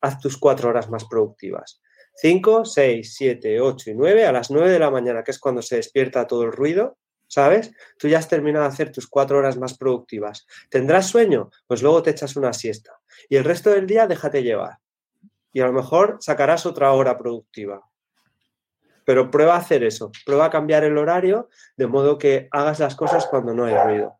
haz tus cuatro horas más productivas. 5, 6, 7, 8 y 9 a las 9 de la mañana, que es cuando se despierta todo el ruido, ¿sabes? Tú ya has terminado de hacer tus cuatro horas más productivas. ¿Tendrás sueño? Pues luego te echas una siesta. Y el resto del día déjate llevar. Y a lo mejor sacarás otra hora productiva. Pero prueba a hacer eso, prueba a cambiar el horario de modo que hagas las cosas cuando no hay ruido.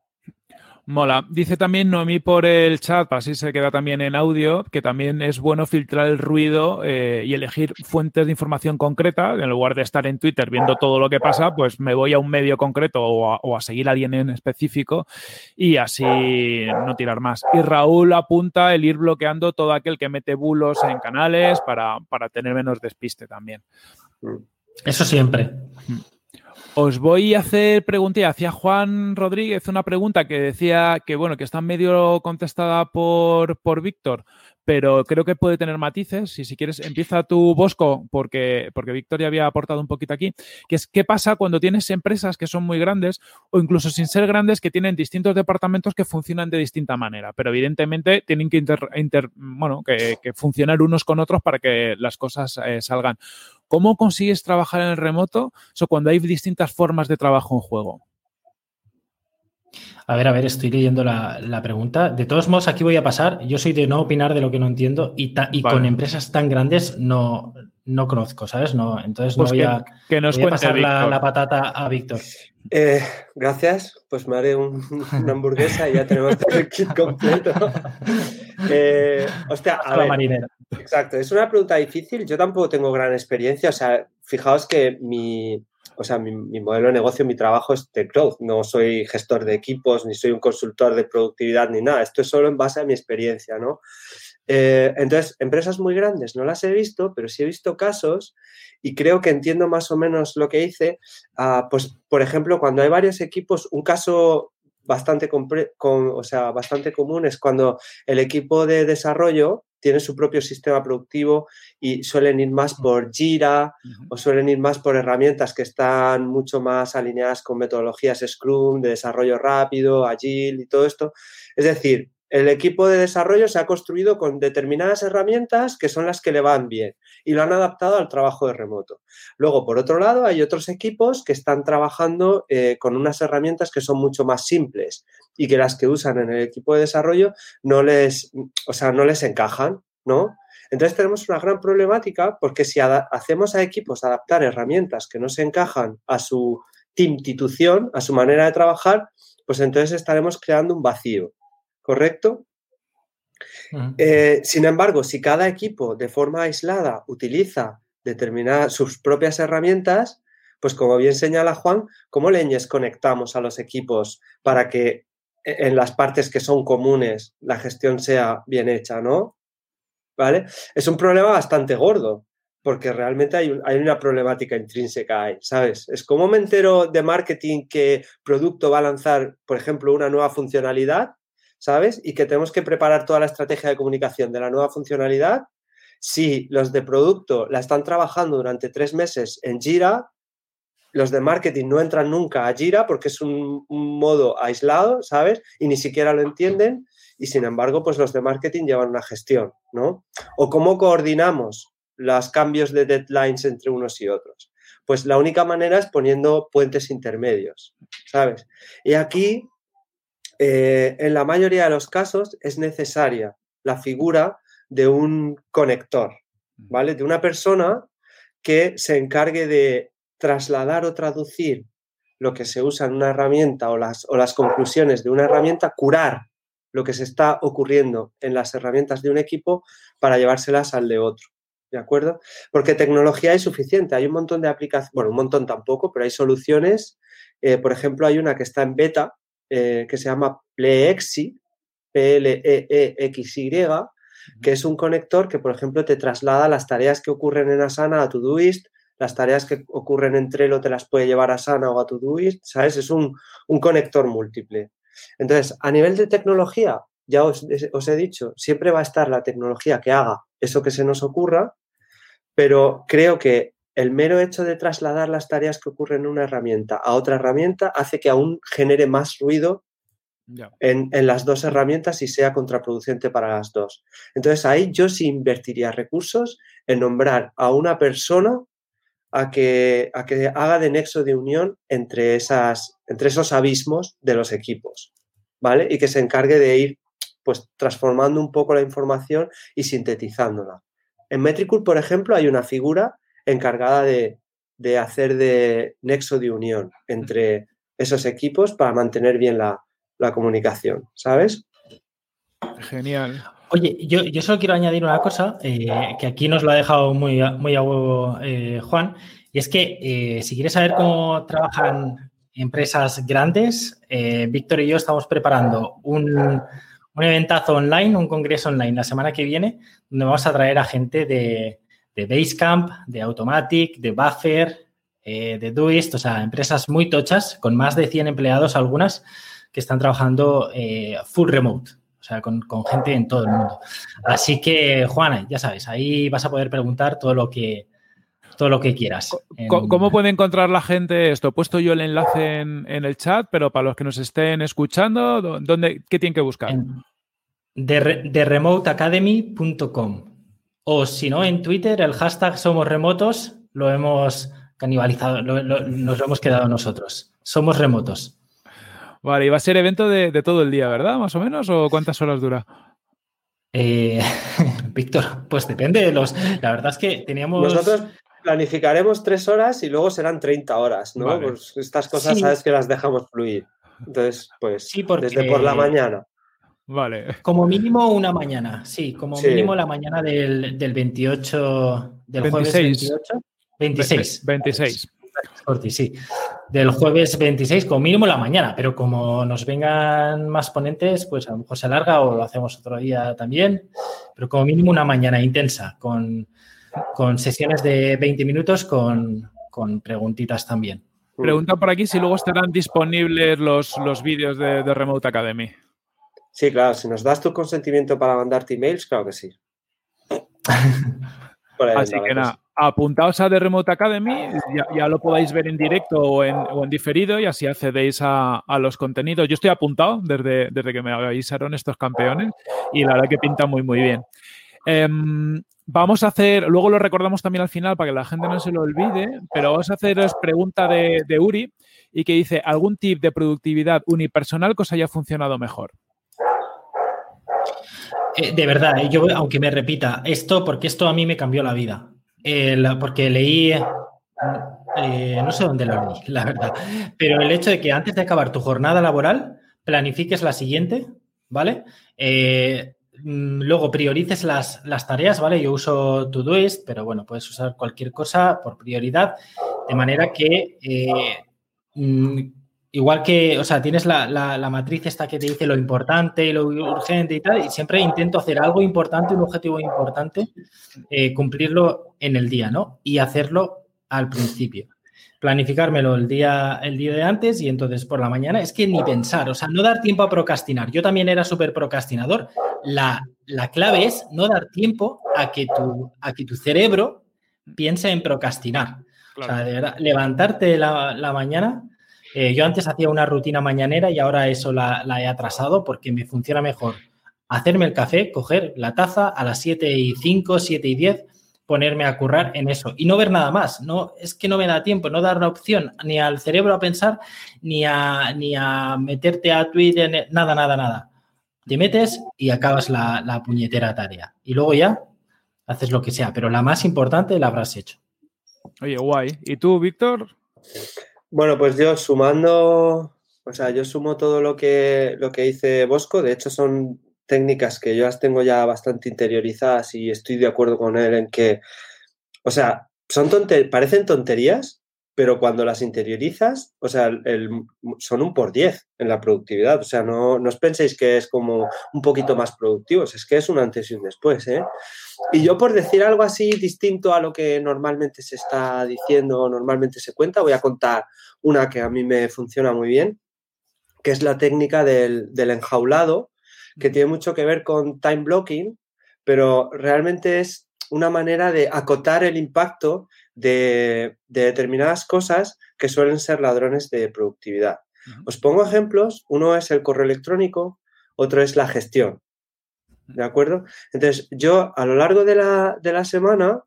Mola. Dice también Noemí por el chat, así se queda también en audio, que también es bueno filtrar el ruido eh, y elegir fuentes de información concreta. En lugar de estar en Twitter viendo todo lo que pasa, pues me voy a un medio concreto o a, seguir a alguien en específico y así no tirar más. Y Raúl apunta el ir bloqueando todo aquel que mete bulos en canales para, para tener menos despiste también. Mm. Eso siempre. Os voy a hacer pregunta hacia Juan Rodríguez, una pregunta que decía que, bueno, que está medio contestada por, por Víctor, pero creo que puede tener matices. Y si quieres, empieza tu Bosco, porque, porque Victoria había aportado un poquito aquí, que es qué pasa cuando tienes empresas que son muy grandes o incluso sin ser grandes que tienen distintos departamentos que funcionan de distinta manera, pero evidentemente tienen que, bueno, que, funcionar unos con otros para que las cosas eh, salgan. ¿Cómo consigues trabajar en el remoto? O cuando hay distintas formas de trabajo en juego. A ver, a ver, estoy leyendo la, pregunta. De todos modos, aquí voy a pasar. Yo soy de no opinar de lo que no entiendo y, con empresas tan grandes no, no conozco, ¿sabes? No, entonces no pues voy, a, que nos pasar la, patata a Víctor. Eh, gracias, pues me haré una hamburguesa y ya tenemos el kit completo. Eh, hostia, a ver, marinera. Exacto, es una pregunta difícil. Yo tampoco tengo gran experiencia. O sea, fijaos que mi, o sea, mi, modelo de negocio, mi trabajo es de growth. No soy gestor de equipos, ni soy un consultor de productividad, ni nada. Esto es solo en base a mi experiencia, ¿no? Eh, entonces, empresas muy grandes no las he visto, pero sí he visto casos y creo que entiendo más o menos lo que hice. Ah, pues, por ejemplo, cuando hay varios equipos, un caso bastante, o sea, bastante común es cuando el equipo de desarrollo tiene su propio sistema productivo y suelen ir más por Jira o suelen ir más por herramientas que están mucho más alineadas con metodologías Scrum, de desarrollo rápido, Agile y todo esto. Es decir, el equipo de desarrollo se ha construido con determinadas herramientas que son las que le van bien y lo han adaptado al trabajo de remoto. Luego, por otro lado, hay otros equipos que están trabajando eh, con unas herramientas que son mucho más simples y que las que usan en el equipo de desarrollo no les, o sea, no les encajan, ¿no? Entonces tenemos una gran problemática porque si hacemos a equipos adaptar herramientas que no se encajan a su institución, a su manera de trabajar, pues entonces estaremos creando un vacío. ¿Correcto? Eh, sin embargo, si cada equipo de forma aislada utiliza determinadas sus propias herramientas, pues como bien señala Juan, ¿cómo leñes conectamos a los equipos para que e, en las partes que son comunes la gestión sea bien hecha, ¿no? ¿Vale? Es un problema bastante gordo, porque realmente hay, hay, una problemática intrínseca ahí, ¿sabes? Es como me entero de marketing que producto va a lanzar, por ejemplo, una nueva funcionalidad ¿sabes? Y que tenemos que preparar toda la estrategia de comunicación de la nueva funcionalidad. Si los de producto la están trabajando durante tres meses en Jira, los de marketing no entran nunca a Jira porque es un, modo aislado, ¿sabes? Y ni siquiera lo entienden. Y sin embargo, pues los de marketing llevan una gestión, ¿no? O cómo coordinamos los cambios de deadlines entre unos y otros. Pues la única manera es poniendo puentes intermedios, ¿sabes? Y aquí eh, en la mayoría de los casos es necesaria la figura de un conector, ¿vale? De una persona que se encargue de trasladar o traducir lo que se usa en una herramienta o las, o las conclusiones de una herramienta, curar lo que se está ocurriendo en las herramientas de un equipo para llevárselas al de otro. ¿De acuerdo? Porque tecnología es suficiente. Hay un montón de aplicaciones, bueno, un montón tampoco, pero hay soluciones. Eh, por ejemplo, hay una que está en beta, eh, que se llama Pleexy, P-L-E-E-X-Y, que es un conector que, por ejemplo, te traslada las tareas que ocurren en Asana a Todoist, las tareas que ocurren en Trello te las puede llevar a Asana o a Todoist, ¿sabes? Es un, conector múltiple. Entonces, a nivel de tecnología, ya os, os, he dicho, siempre va a estar la tecnología que haga eso que se nos ocurra, pero creo que el mero hecho de trasladar las tareas que ocurren en una herramienta a otra herramienta hace que aún genere más ruido en, las dos herramientas y sea contraproducente para las dos. Entonces ahí yo sí invertiría recursos en nombrar a una persona a que, a que haga de nexo de unión entre, esas, entre esos abismos de los equipos, ¿vale? Y que se encargue de ir pues transformando un poco la información y sintetizándola. En Metricool, por ejemplo, hay una figura encargada de, hacer de nexo de unión entre esos equipos para mantener bien la, comunicación, ¿sabes? Genial. Oye, yo, yo solo quiero añadir una cosa eh, que aquí nos lo ha dejado muy, muy a huevo eh, Juan, y es que eh, si quieres saber cómo trabajan empresas grandes, Víctor y yo estamos preparando un, un eventazo online, un congreso online la semana que viene, donde vamos a traer a gente de, de Basecamp, de Automatic, de Buffer, eh, de Doist, o sea, empresas muy tochas, con más de 100 empleados algunas, que están trabajando eh, full remote. o sea, con, gente en todo el mundo. Así que, Juana, ya sabes, ahí vas a poder preguntar todo lo que, todo lo que quieras. ¿Cómo, puede encontrar la gente esto? He puesto yo el enlace en, el chat, pero para los que nos estén escuchando, ¿dónde, ¿qué tienen que buscar? de, remoteacademy.com o si no, en Twitter el hashtag Somos Remotos lo hemos canibalizado, nos lo hemos quedado nosotros. Somos remotos. Vale, y va a ser evento de, todo el día, ¿verdad? Más o menos, o cuántas horas dura? Eh, Víctor, pues depende de los. La verdad es que teníamos. Nosotros planificaremos tres horas y luego serán 30 horas, ¿no? Pues estas cosas sabes que las dejamos fluir. Entonces, pues sí, desde por la mañana. Vale. Como mínimo una mañana, sí, como mínimo la mañana del, 28, del jueves 28. 26. 26. Sí, del jueves 26, como mínimo la mañana, pero como nos vengan más ponentes, pues a lo mejor se alarga o lo hacemos otro día también, pero como mínimo una mañana intensa, con, sesiones de 20 minutos con, preguntitas también. Pregunta por aquí si luego estarán disponibles los, los vídeos de, de Remote Academy. Sí, claro, si nos das tu consentimiento para mandarte emails, claro que sí. Así que nada, apuntaos a The Remote Academy, ya, lo podáis ver en directo o en, diferido y así accedéis a, los contenidos. Yo estoy apuntado desde, desde que me avisaron estos campeones y la verdad que pinta muy, muy bien. Em, vamos a hacer, luego lo recordamos también al final para que la gente no se lo olvide, pero vamos a haceros pregunta de, de Uri y que dice, ¿algún tip de productividad unipersonal que os haya funcionado mejor? Eh, de verdad, eh, yo, aunque me repita esto, porque esto a mí me cambió la vida. porque leí, eh, no sé dónde lo leí, la verdad, pero el hecho de que antes de acabar tu jornada laboral, planifiques la siguiente, ¿vale? Mm, luego priorices las, las, tareas, ¿vale? Yo uso Todoist, pero bueno, puedes usar cualquier cosa por prioridad, de manera que mm, igual que, o sea, tienes la, matriz esta que te dice lo importante y lo urgente y tal, y siempre intento hacer algo importante, un objetivo importante, eh, cumplirlo en el día, ¿no? Y hacerlo al principio. Planificármelo el día, el día de antes y entonces por la mañana es que ni pensar, o sea, no dar tiempo a procrastinar. Yo también era súper procrastinador. La, clave es no dar tiempo a que tu, a que tu cerebro piense en procrastinar. O sea, de verdad, levantarte la, la mañana eh, yo antes hacía una rutina mañanera y ahora eso la, he atrasado porque me funciona mejor hacerme el café, coger la taza a las 7 y 5, 7 y 10, ponerme a currar en eso y no ver nada más. No, es que no me da tiempo, no dar la opción ni al cerebro a pensar, ni a, ni a meterte a Twitter, nada, nada, nada. Te metes y acabas la, la puñetera tarea. Y luego ya haces lo que sea, pero la más importante la habrás hecho. Oye, guay. ¿Y tú, Víctor? Bueno, pues yo sumando, o sea, yo sumo todo lo que, lo que dice Bosco, de hecho son técnicas que yo las tengo ya bastante interiorizadas y estoy de acuerdo con él en que, o sea, son parecen tonterías, pero cuando las interiorizas, o sea, son un por diez en la productividad. O sea, no, no os penséis que es como un poquito más productivos, es que es un antes y un después. ¿eh? Y yo por decir algo así distinto a lo que normalmente se está diciendo, normalmente se cuenta, voy a contar una que a mí me funciona muy bien, que es la técnica del, enjaulado, que tiene mucho que ver con time blocking, pero realmente es una manera de acotar el impacto de, determinadas cosas que suelen ser ladrones de productividad. Os pongo ejemplos. Uno es el correo electrónico, otro es la gestión. ¿De acuerdo? Entonces, yo a lo largo de la, de la semana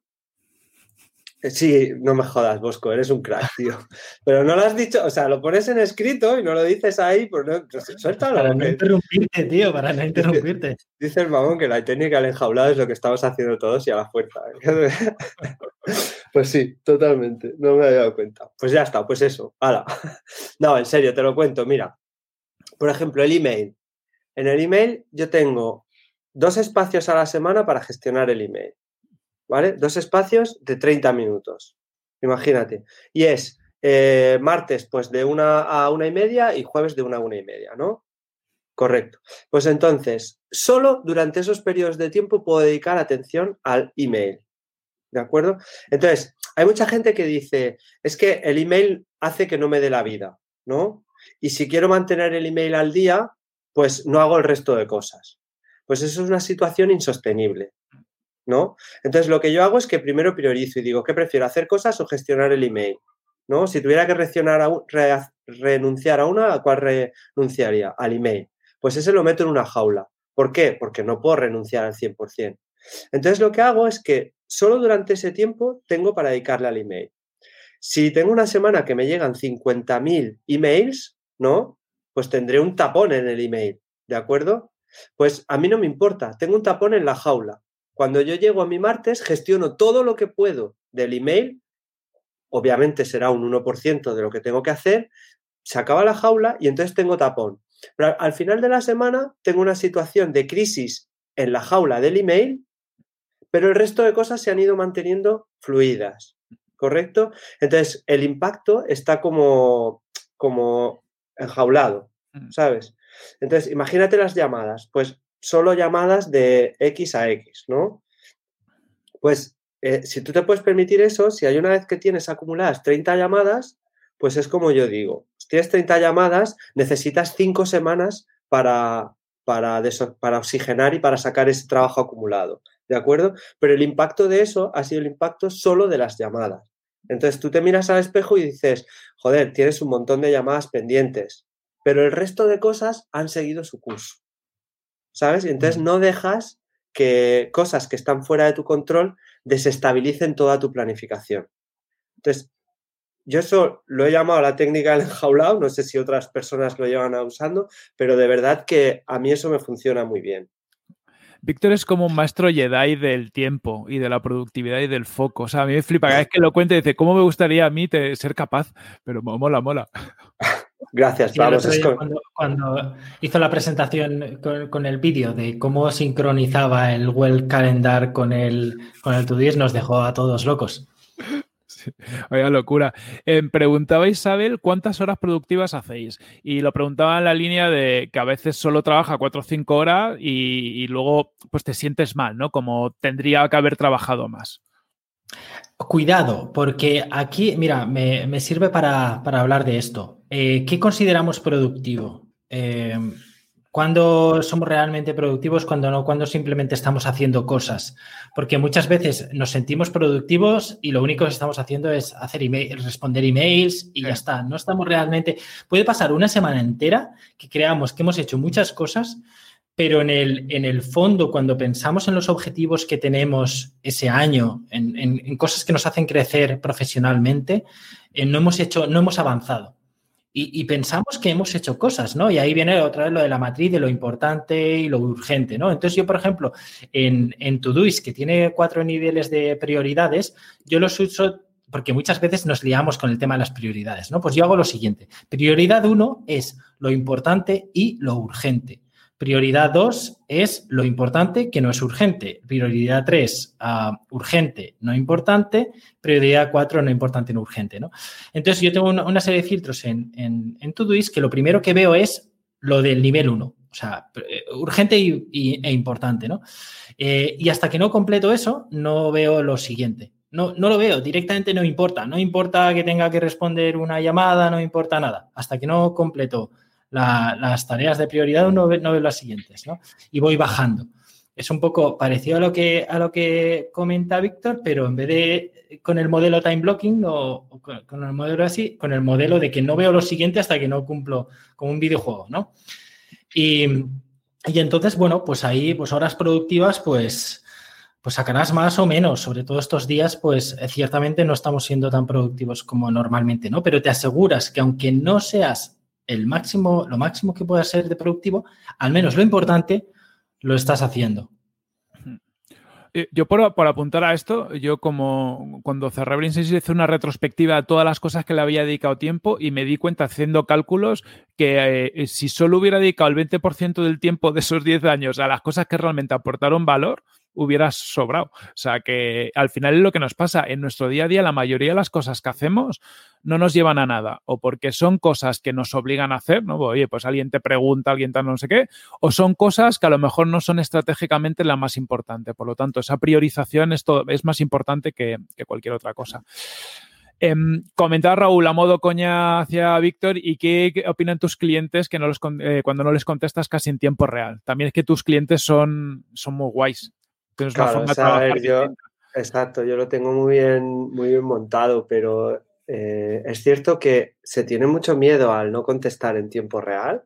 Sí, no me jodas, Bosco, eres un crack, tío. Pero no lo has dicho, o sea, lo pones en escrito y no lo dices ahí, pues no, pues suéltalo. Para no interrumpirte, tío, para no interrumpirte. Dice, el mamón que la técnica del enjaulado es lo que estamos haciendo todos y a la fuerza. ¿eh? pues sí, totalmente, no me había dado cuenta. Pues ya está, pues eso, hala. No, en serio, te lo cuento, mira. Por ejemplo, el email. En el email yo tengo dos espacios a la semana para gestionar el email. ¿Vale? Dos espacios de 30 minutos. Imagínate. Y es eh, martes, pues de una a una y media y jueves de una a una y media, ¿no? Correcto. Pues entonces, solo durante esos periodos de tiempo puedo dedicar atención al email. ¿De acuerdo? Entonces, hay mucha gente que dice, es que el email hace que no me dé la vida, ¿no? Y si quiero mantener el email al día, pues no hago el resto de cosas. pues eso es una situación insostenible, ¿no? Entonces, lo que yo hago es que primero priorizo y digo, ¿qué prefiero, hacer cosas o gestionar el email? ¿No? Si tuviera que a renunciar a una, ¿a cuál renunciaría? Al email. Pues ese lo meto en una jaula. ¿Por qué? Porque no puedo renunciar al 100%. Entonces, lo que hago es que solo durante ese tiempo tengo para dedicarle al email. Si tengo una semana que me llegan 50.000 emails, ¿no? Pues tendré un tapón en el email, ¿de acuerdo? Pues a mí no me importa, tengo un tapón en la jaula. Cuando yo llego a mi martes, gestiono todo lo que puedo del email, obviamente será un 1% de lo que tengo que hacer, se acaba la jaula y entonces tengo tapón. Pero al final de la semana tengo una situación de crisis en la jaula del email, pero el resto de cosas se han ido manteniendo fluidas. ¿correcto? Entonces, el impacto está como, como enjaulado, mm. ¿sabes? Entonces, imagínate las llamadas, pues solo llamadas de X a X, ¿no? Pues eh, si tú te puedes permitir eso, si hay una vez que tienes acumuladas 30 llamadas, pues es como yo digo, si tienes 30 llamadas, necesitas 5 semanas para, para, para oxigenar y para sacar ese trabajo acumulado. ¿de acuerdo? Pero el impacto de eso ha sido el impacto solo de las llamadas. Entonces tú te miras al espejo y dices, joder, tienes un montón de llamadas pendientes, pero el resto de cosas han seguido su curso. ¿Sabes? Y entonces no dejas que cosas que están fuera de tu control desestabilicen toda tu planificación. Entonces, yo eso lo he llamado la técnica del enjaulado, no sé si otras personas lo llevan usando, pero de verdad que a mí eso me funciona muy bien. Víctor es como un maestro Jedi del tiempo y de la productividad y del foco. O sea, a mí me flipa cada vez que lo cuenta y dice, ¿cómo me gustaría a mí ser capaz? Pero mola, mola. Gracias, cuando, hizo la presentación con, el vídeo de cómo sincronizaba el Well Calendar con el, con el Todoist, nos dejó a todos locos. Vaya locura. Eh, preguntaba Isabel cuántas horas productivas hacéis. Y lo preguntaba en la línea de que a veces solo trabaja cuatro o cinco horas y, luego pues te sientes mal, ¿no? Como tendría que haber trabajado más. Cuidado, porque aquí, mira, me, sirve para, hablar de esto. Eh, ¿Qué consideramos productivo? Eh, cuando somos realmente productivos, cuando no, cuando simplemente estamos haciendo cosas. Porque muchas veces nos sentimos productivos y lo único que estamos haciendo es hacer email, responder emails y ya está. No estamos realmente. Puede pasar una semana entera que creamos que hemos hecho muchas cosas, pero en el, en el fondo, cuando pensamos en los objetivos que tenemos ese año, en, cosas que nos hacen crecer profesionalmente, eh, no hemos hecho, no hemos avanzado y, pensamos que hemos hecho cosas, ¿no? Y ahí viene otra vez lo de la matriz de lo importante y lo urgente, ¿no? Entonces yo, por ejemplo, en, en Todoist, que tiene cuatro niveles de prioridades, yo los uso porque muchas veces nos liamos con el tema de las prioridades, ¿no? Pues yo hago lo siguiente. Prioridad uno es lo importante y lo urgente. Prioridad 2 es lo importante que no es urgente. Prioridad 3, ah, urgente, no importante. Prioridad 4, no importante, no urgente. ¿no? Entonces, yo tengo una, serie de filtros en, en, en, Todoist que lo primero que veo es lo del nivel 1. O sea, eh, urgente y, e importante, ¿no? Eh, y hasta que no completo eso, no veo lo siguiente. No, no, lo veo, directamente no importa. No importa que tenga que responder una llamada, no importa nada. Hasta que no completo las tareas de prioridad, ve, no ve las siguientes, ¿no? Y voy bajando. Es un poco parecido a lo que, a lo que comenta Víctor, pero en vez de con el modelo time blocking o, con, el modelo así, con el modelo de que no veo lo siguiente hasta que no cumplo con un videojuego, ¿no? Y, y entonces, bueno, pues ahí, pues horas productivas, pues, pues sacarás más o menos. Sobre todo estos días, pues ciertamente no estamos siendo tan productivos como normalmente, ¿no? Pero te aseguras que aunque no seas el máximo, lo máximo que pueda ser de productivo, al menos lo importante, lo estás haciendo. Eh, yo por, apuntar a esto, yo como cuando cerré Brain hice una retrospectiva de todas las cosas que le había dedicado tiempo y me di cuenta haciendo cálculos que eh, si solo hubiera dedicado el 20% del tiempo de esos 10 años a las cosas que realmente aportaron valor, hubiera sobrado. O sea que al final es lo que nos pasa. En nuestro día a día, la mayoría de las cosas que hacemos no nos llevan a nada. O porque son cosas que nos obligan a hacer, ¿no? Oye, pues alguien te pregunta, alguien tal, no sé qué. O son cosas que a lo mejor no son estratégicamente la más importante. Por lo tanto, esa priorización es, es más importante que, cualquier otra cosa. Em, comentaba Raúl a modo coña hacia Víctor y qué, opinan tus clientes que no los, eh, cuando no les contestas casi en tiempo real. También es que tus clientes son, son muy guays. Claro, yo, exacto, yo lo tengo muy bien, muy bien montado, pero eh, es cierto que se tiene mucho miedo al no contestar en tiempo real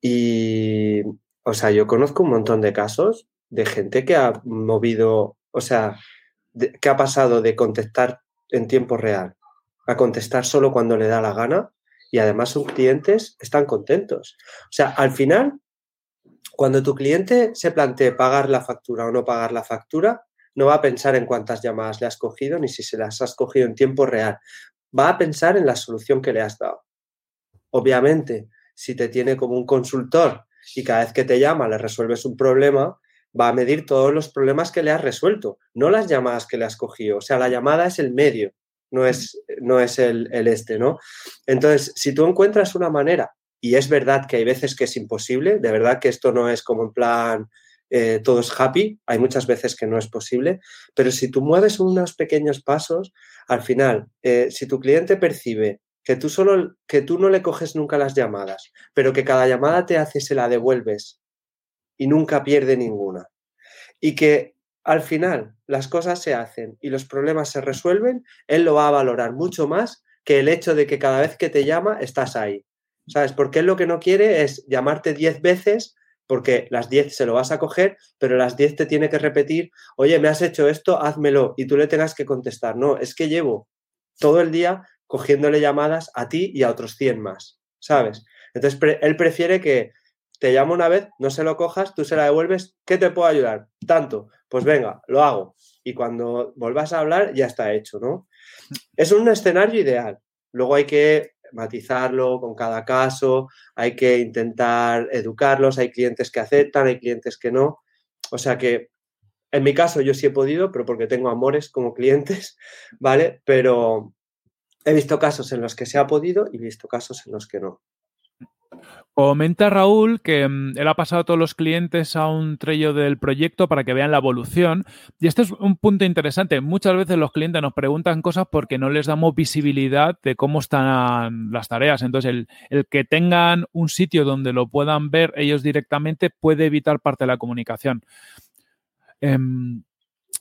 y, o sea, yo conozco un montón de casos de gente que ha movido, o sea, que ha pasado de contestar en tiempo real a contestar solo cuando le da la gana y además sus clientes están contentos. O sea, al final, cuando tu cliente se plantee pagar la factura o no pagar la factura, no va a pensar en cuántas llamadas le has cogido ni si se las has cogido en tiempo real. Va a pensar en la solución que le has dado. Obviamente, si te tiene como un consultor y cada vez que te llama le resuelves un problema, va a medir todos los problemas que le has resuelto, no las llamadas que le has cogido. O sea, la llamada es el medio, no es, no es el, este, ¿no? Entonces, si tú encuentras una manera, y es verdad que hay veces que es imposible, de verdad que esto no es como en plan eh, todo es happy, hay muchas veces que no es posible, pero si tú mueves unos pequeños pasos, al final, eh, si tu cliente percibe que tú solo, que tú no le coges nunca las llamadas, pero que cada llamada te hace se la devuelves y nunca pierde ninguna. Y que al final las cosas se hacen y los problemas se resuelven, él lo va a valorar mucho más que el hecho de que cada vez que te llama estás ahí. ¿Sabes? Porque él lo que no quiere es llamarte 10 veces porque las 10 se lo vas a coger, pero las 10 te tiene que repetir, oye, me has hecho esto, házmelo, y tú le tengas que contestar. No, es que llevo todo el día cogiéndole llamadas a ti y a otros 100 más, ¿sabes? Entonces, él prefiere que te llamo una vez, no se lo cojas, tú se la devuelves, ¿qué te puedo ayudar? Tanto, pues venga, lo hago. Y cuando vuelvas a hablar, ya está hecho, ¿no? Es un escenario ideal. Luego hay que matizarlo con cada caso, hay que intentar educarlos, hay clientes que aceptan, hay clientes que no. O sea que en mi caso yo sí he podido, pero porque tengo amores como clientes, ¿vale? Pero he visto casos en los que se ha podido y he visto casos en los que no. Comenta Raúl que mm, él ha pasado a todos los clientes a un trello del proyecto para que vean la evolución. Y este es un punto interesante. Muchas veces los clientes nos preguntan cosas porque no les damos visibilidad de cómo están las tareas. Entonces, el, que tengan un sitio donde lo puedan ver ellos directamente puede evitar parte de la comunicación. Em,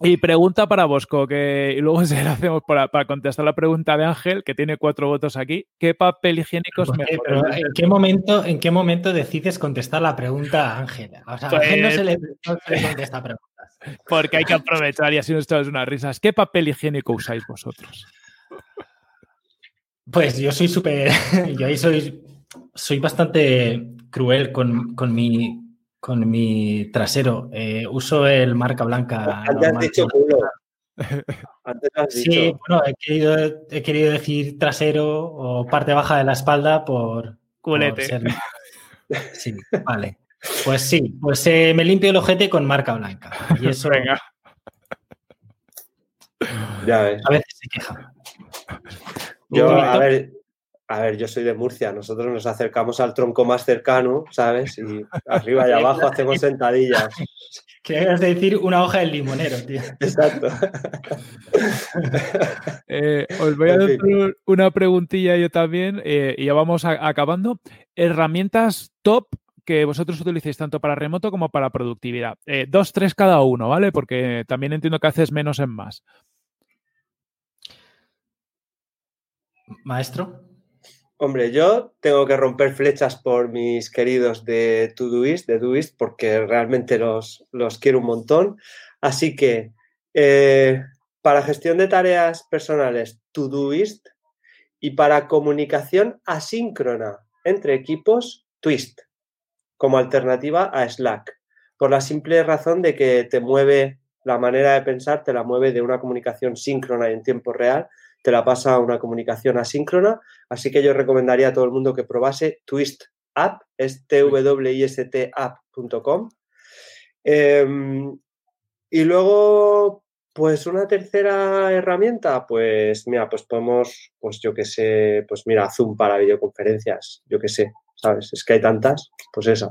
y pregunta para Bosco, que y luego se la hacemos para, contestar la pregunta de Ángel, que tiene cuatro votos aquí. ¿Qué papel higiénico es mejor? ¿en, qué momento, ¿En qué momento decides contestar la pregunta a Ángel? O sea, a Ángel no se le, contesta preguntas. Porque hay que aprovechar y así nos echamos unas risas. ¿Qué papel higiénico usáis vosotros? Pues yo soy súper. Yo ahí soy, soy bastante cruel con, con mi con mi trasero. Eh, uso el marca blanca. Antes has dicho culo. sí, bueno, he querido, decir trasero o parte baja de la espalda por. Culete. Sí, vale. Pues sí, pues eh, me limpio el ojete con marca blanca. Y eso. Venga. Ya ves. A veces se queja. Yo, a ver, a ver, yo soy de Murcia, nosotros nos acercamos al tronco más cercano, ¿sabes? Y arriba y abajo hacemos sentadillas. Querías decir una hoja del limonero, tío. Exacto. Eh, os voy a dar una preguntilla yo también eh, y ya vamos acabando. Herramientas top que vosotros utilicéis tanto para remoto como para productividad. Eh, dos, tres cada uno, ¿vale? Porque también entiendo que haces menos en más. Maestro. Hombre, yo tengo que romper flechas por mis queridos de Todoist, de porque realmente los, los quiero un montón. Así que eh, para gestión de tareas personales, Todoist y para comunicación asíncrona entre equipos, Twist, como alternativa a Slack, por la simple razón de que te mueve la manera de pensar, te la mueve de una comunicación síncrona y en tiempo real te la pasa a una comunicación asíncrona. Así que yo recomendaría a todo el mundo que probase Twist App, es twistapp.com. Em, y luego, pues una tercera herramienta, pues mira, pues podemos, pues yo que sé, pues mira, Zoom para videoconferencias, yo que sé, ¿sabes? Es que hay tantas, pues esa.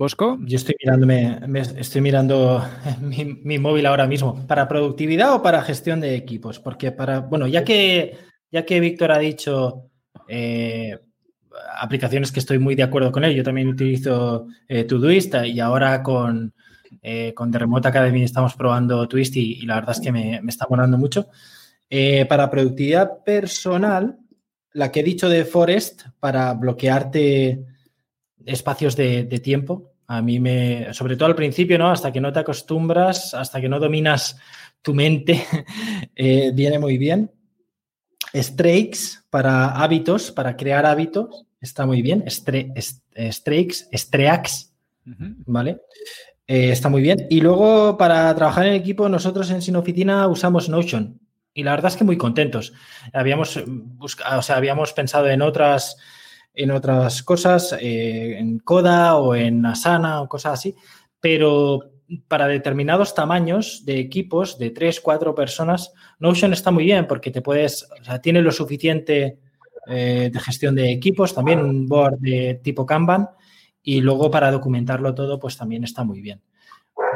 ¿Bosco? Yo estoy mirándome, estoy mirando mi, móvil ahora mismo. ¿Para productividad o para gestión de equipos? Porque para, bueno, ya que, ya que Víctor ha dicho eh, aplicaciones que estoy muy de acuerdo con él, yo también utilizo eh, Todoist y ahora con, eh, con The Remote Academy estamos probando Twist y, la verdad es que me, está molando mucho. para productividad personal, la que he dicho de Forest, para bloquearte espacios de, tiempo. A mí me, sobre todo al principio, ¿no? Hasta que no te acostumbras, hasta que no dominas tu mente, eh, viene muy bien. Strakes para hábitos, para crear hábitos, está muy bien. Strakes, Streaks, ¿vale? Eh, está muy bien. Y luego para trabajar en equipo, nosotros en Sin Oficina usamos Notion. Y la verdad es que muy contentos. Habíamos, buscado, o sea, habíamos pensado en otras en otras cosas, eh, en Coda o en Asana o cosas así, pero para determinados tamaños de equipos de 3, 4 personas, Notion está muy bien porque te puedes, o sea, tiene lo suficiente eh, de gestión de equipos, también un board de tipo Kanban y luego para documentarlo todo, pues también está muy bien.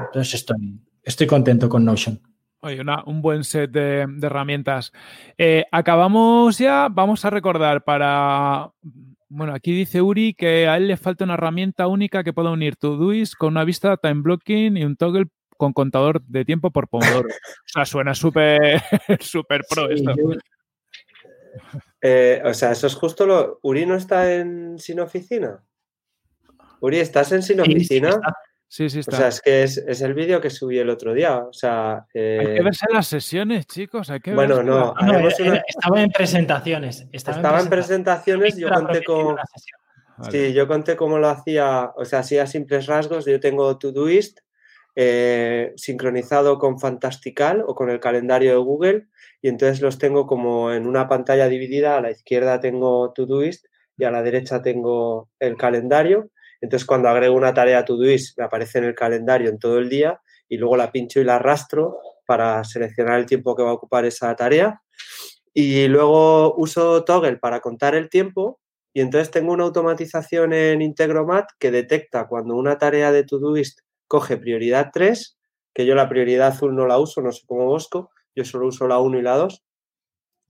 Entonces estoy, estoy contento con Notion. Oye, un buen set de, herramientas. Eh, acabamos ya, vamos a recordar para bueno, aquí dice Uri que a él le falta una herramienta única que pueda unir Todoist con una vista time blocking y un toggle con contador de tiempo por Pomodoro. o sea, suena súper súper pro esto. Eh, o sea, eso es justo lo. ¿Uri no está en Sin Oficina? Uri, ¿estás en Sin Oficina? Sí, sí, está. O sea, es que es, el vídeo que subí el otro día. O sea. Eh... Hay que verse las sesiones, chicos. Hay que bueno, no. Estaba en presentaciones. Estaba, en presentaciones. Yo conté con. Sí, yo conté cómo lo hacía. O sea, hacía simples rasgos. Yo tengo Todoist eh, sincronizado con Fantastical o con el calendario de Google. Y entonces los tengo como en una pantalla dividida. A la izquierda tengo Todoist y a la derecha tengo el calendario entonces, cuando agrego una tarea a Todoist, me aparece en el calendario en todo el día y luego la pincho y la arrastro para seleccionar el tiempo que va a ocupar esa tarea. Y luego uso Toggle para contar el tiempo y entonces tengo una automatización en Integromat que detecta cuando una tarea de Todoist coge prioridad 3, que yo la prioridad azul no la uso, no sé cómo Bosco, yo solo uso la 1 y la 2,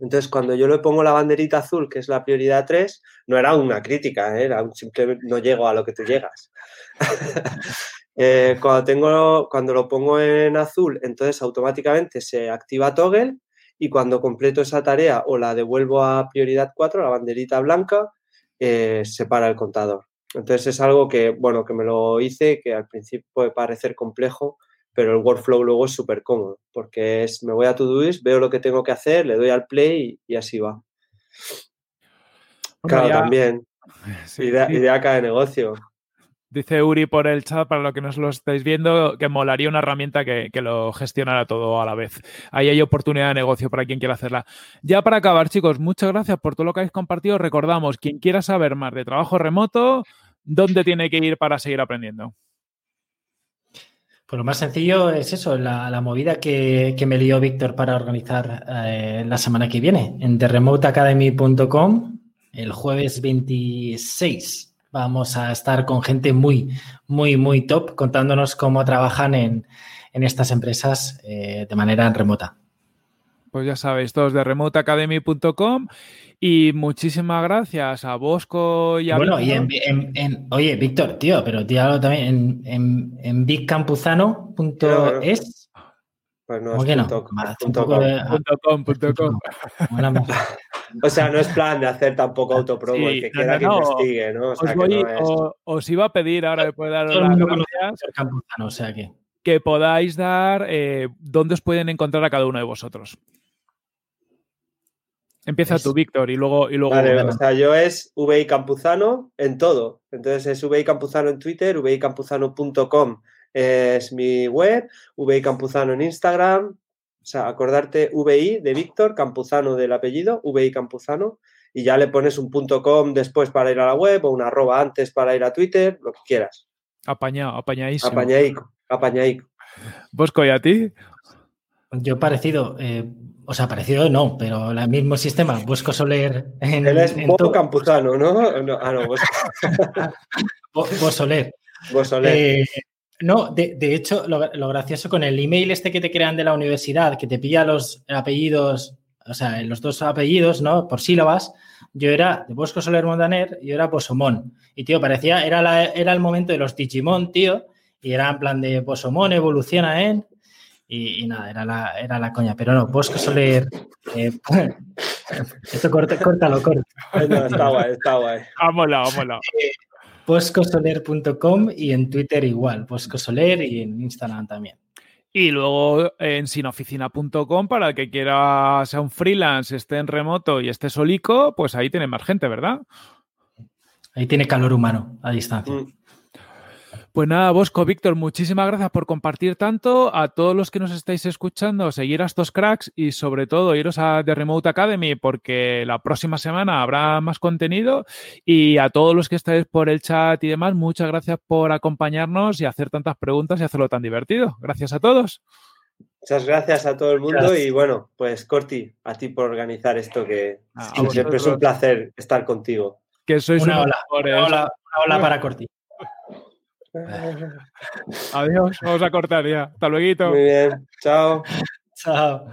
entonces, cuando yo le pongo la banderita azul, que es la prioridad 3, no era una crítica, ¿eh? era un simple no llego a lo que tú llegas. Eh, cuando, tengo, cuando lo pongo en azul, entonces automáticamente se activa toggle y cuando completo esa tarea o la devuelvo a prioridad 4, la banderita blanca, eh, se para el contador. Entonces es algo que, bueno, que me lo hice, que al principio puede parecer complejo, pero el workflow luego es súper cómodo, porque es, me voy a Todoist, veo lo que tengo que hacer, le doy al play y, así va. claro, también. idea, idea de negocio. Dice Uri por el chat, para lo que nos lo estáis viendo, que molaría una herramienta que, que, lo gestionara todo a la vez. Ahí hay oportunidad de negocio para quien quiera hacerla. Ya para acabar, chicos, muchas gracias por todo lo que habéis compartido. Recordamos, quien quiera saber más de trabajo remoto, ¿dónde tiene que ir para seguir aprendiendo? Pues lo más sencillo es eso, la, movida que, me lió Víctor para organizar eh, la semana que viene en theremoteacademy.com el jueves 26. Vamos a estar con gente muy, muy, muy top contándonos cómo trabajan en, estas empresas eh, de manera remota. Pues ya sabéis, todos de remoteacademy.com y muchísimas gracias a Bosco y a Bueno, y en, oye, Víctor, tío, pero tío, también en, en, en bigcampuzano.es. Pues no, es punto, com. O sea, no es plan de hacer tampoco autopromo, el que quiera que investigue, ¿no? O sea, os, iba a pedir ahora después de daros las gracias. o sea que... que podáis dar eh, dónde os pueden encontrar a cada uno de vosotros. Empieza tú, Víctor, y luego. Y luego vale, o sea, yo es VI Campuzano en todo. Entonces es VI Campuzano en Twitter, vicampuzano.com es mi web, VI Campuzano en Instagram. O sea, acordarte VI de Víctor, Campuzano del apellido, VI Campuzano, y ya le pones un punto .com después para ir a la web o una arroba antes para ir a Twitter, lo que quieras. Apañado, apañadísimo. Apañaico, apañaico. ¿Bosco y a ti? Yo parecido, eh, o sea, parecido no, pero el mismo sistema. Bosco Soler en. Él es Campuzano, ¿no? Ah, no, Bosco. Soler. Vos Soler. No, de, hecho, lo, gracioso con el email este que te crean de la universidad, que te pilla los apellidos, o sea, los dos apellidos, ¿no? Por sílabas, yo era de Bosco Soler Montaner y yo era Posomón. Y, tío, parecía, era, era el momento de los Digimon, tío, y era en plan de Posomón evoluciona en... Y, nada, era la, era la coña. Pero no, Bosco Soler... Eh, esto corta, córtalo, No, está guay, está guay. Vámonos, vámonos. Eh, poscosoler.com y en Twitter igual, poscosoler y en Instagram también. Y luego en sinoficina.com para el que quiera sea un freelance, esté en remoto y esté solico, pues ahí tiene más gente, ¿verdad? Ahí tiene calor humano a distancia. Mm. Pues nada, Bosco, Víctor, muchísimas gracias por compartir tanto. A todos los que nos estáis escuchando, seguir a estos cracks y sobre todo iros a The Remote Academy porque la próxima semana habrá más contenido. Y a todos los que estáis por el chat y demás, muchas gracias por acompañarnos y hacer tantas preguntas y hacerlo tan divertido. Gracias a todos. Muchas gracias a todo el mundo y bueno, pues Corti, a ti por organizar esto que ah, siempre es un placer estar contigo. Que sois una, ola, una ola para Corti. Adiós, vamos a cortar ya. Hasta luego. Muy bien, chao. chao.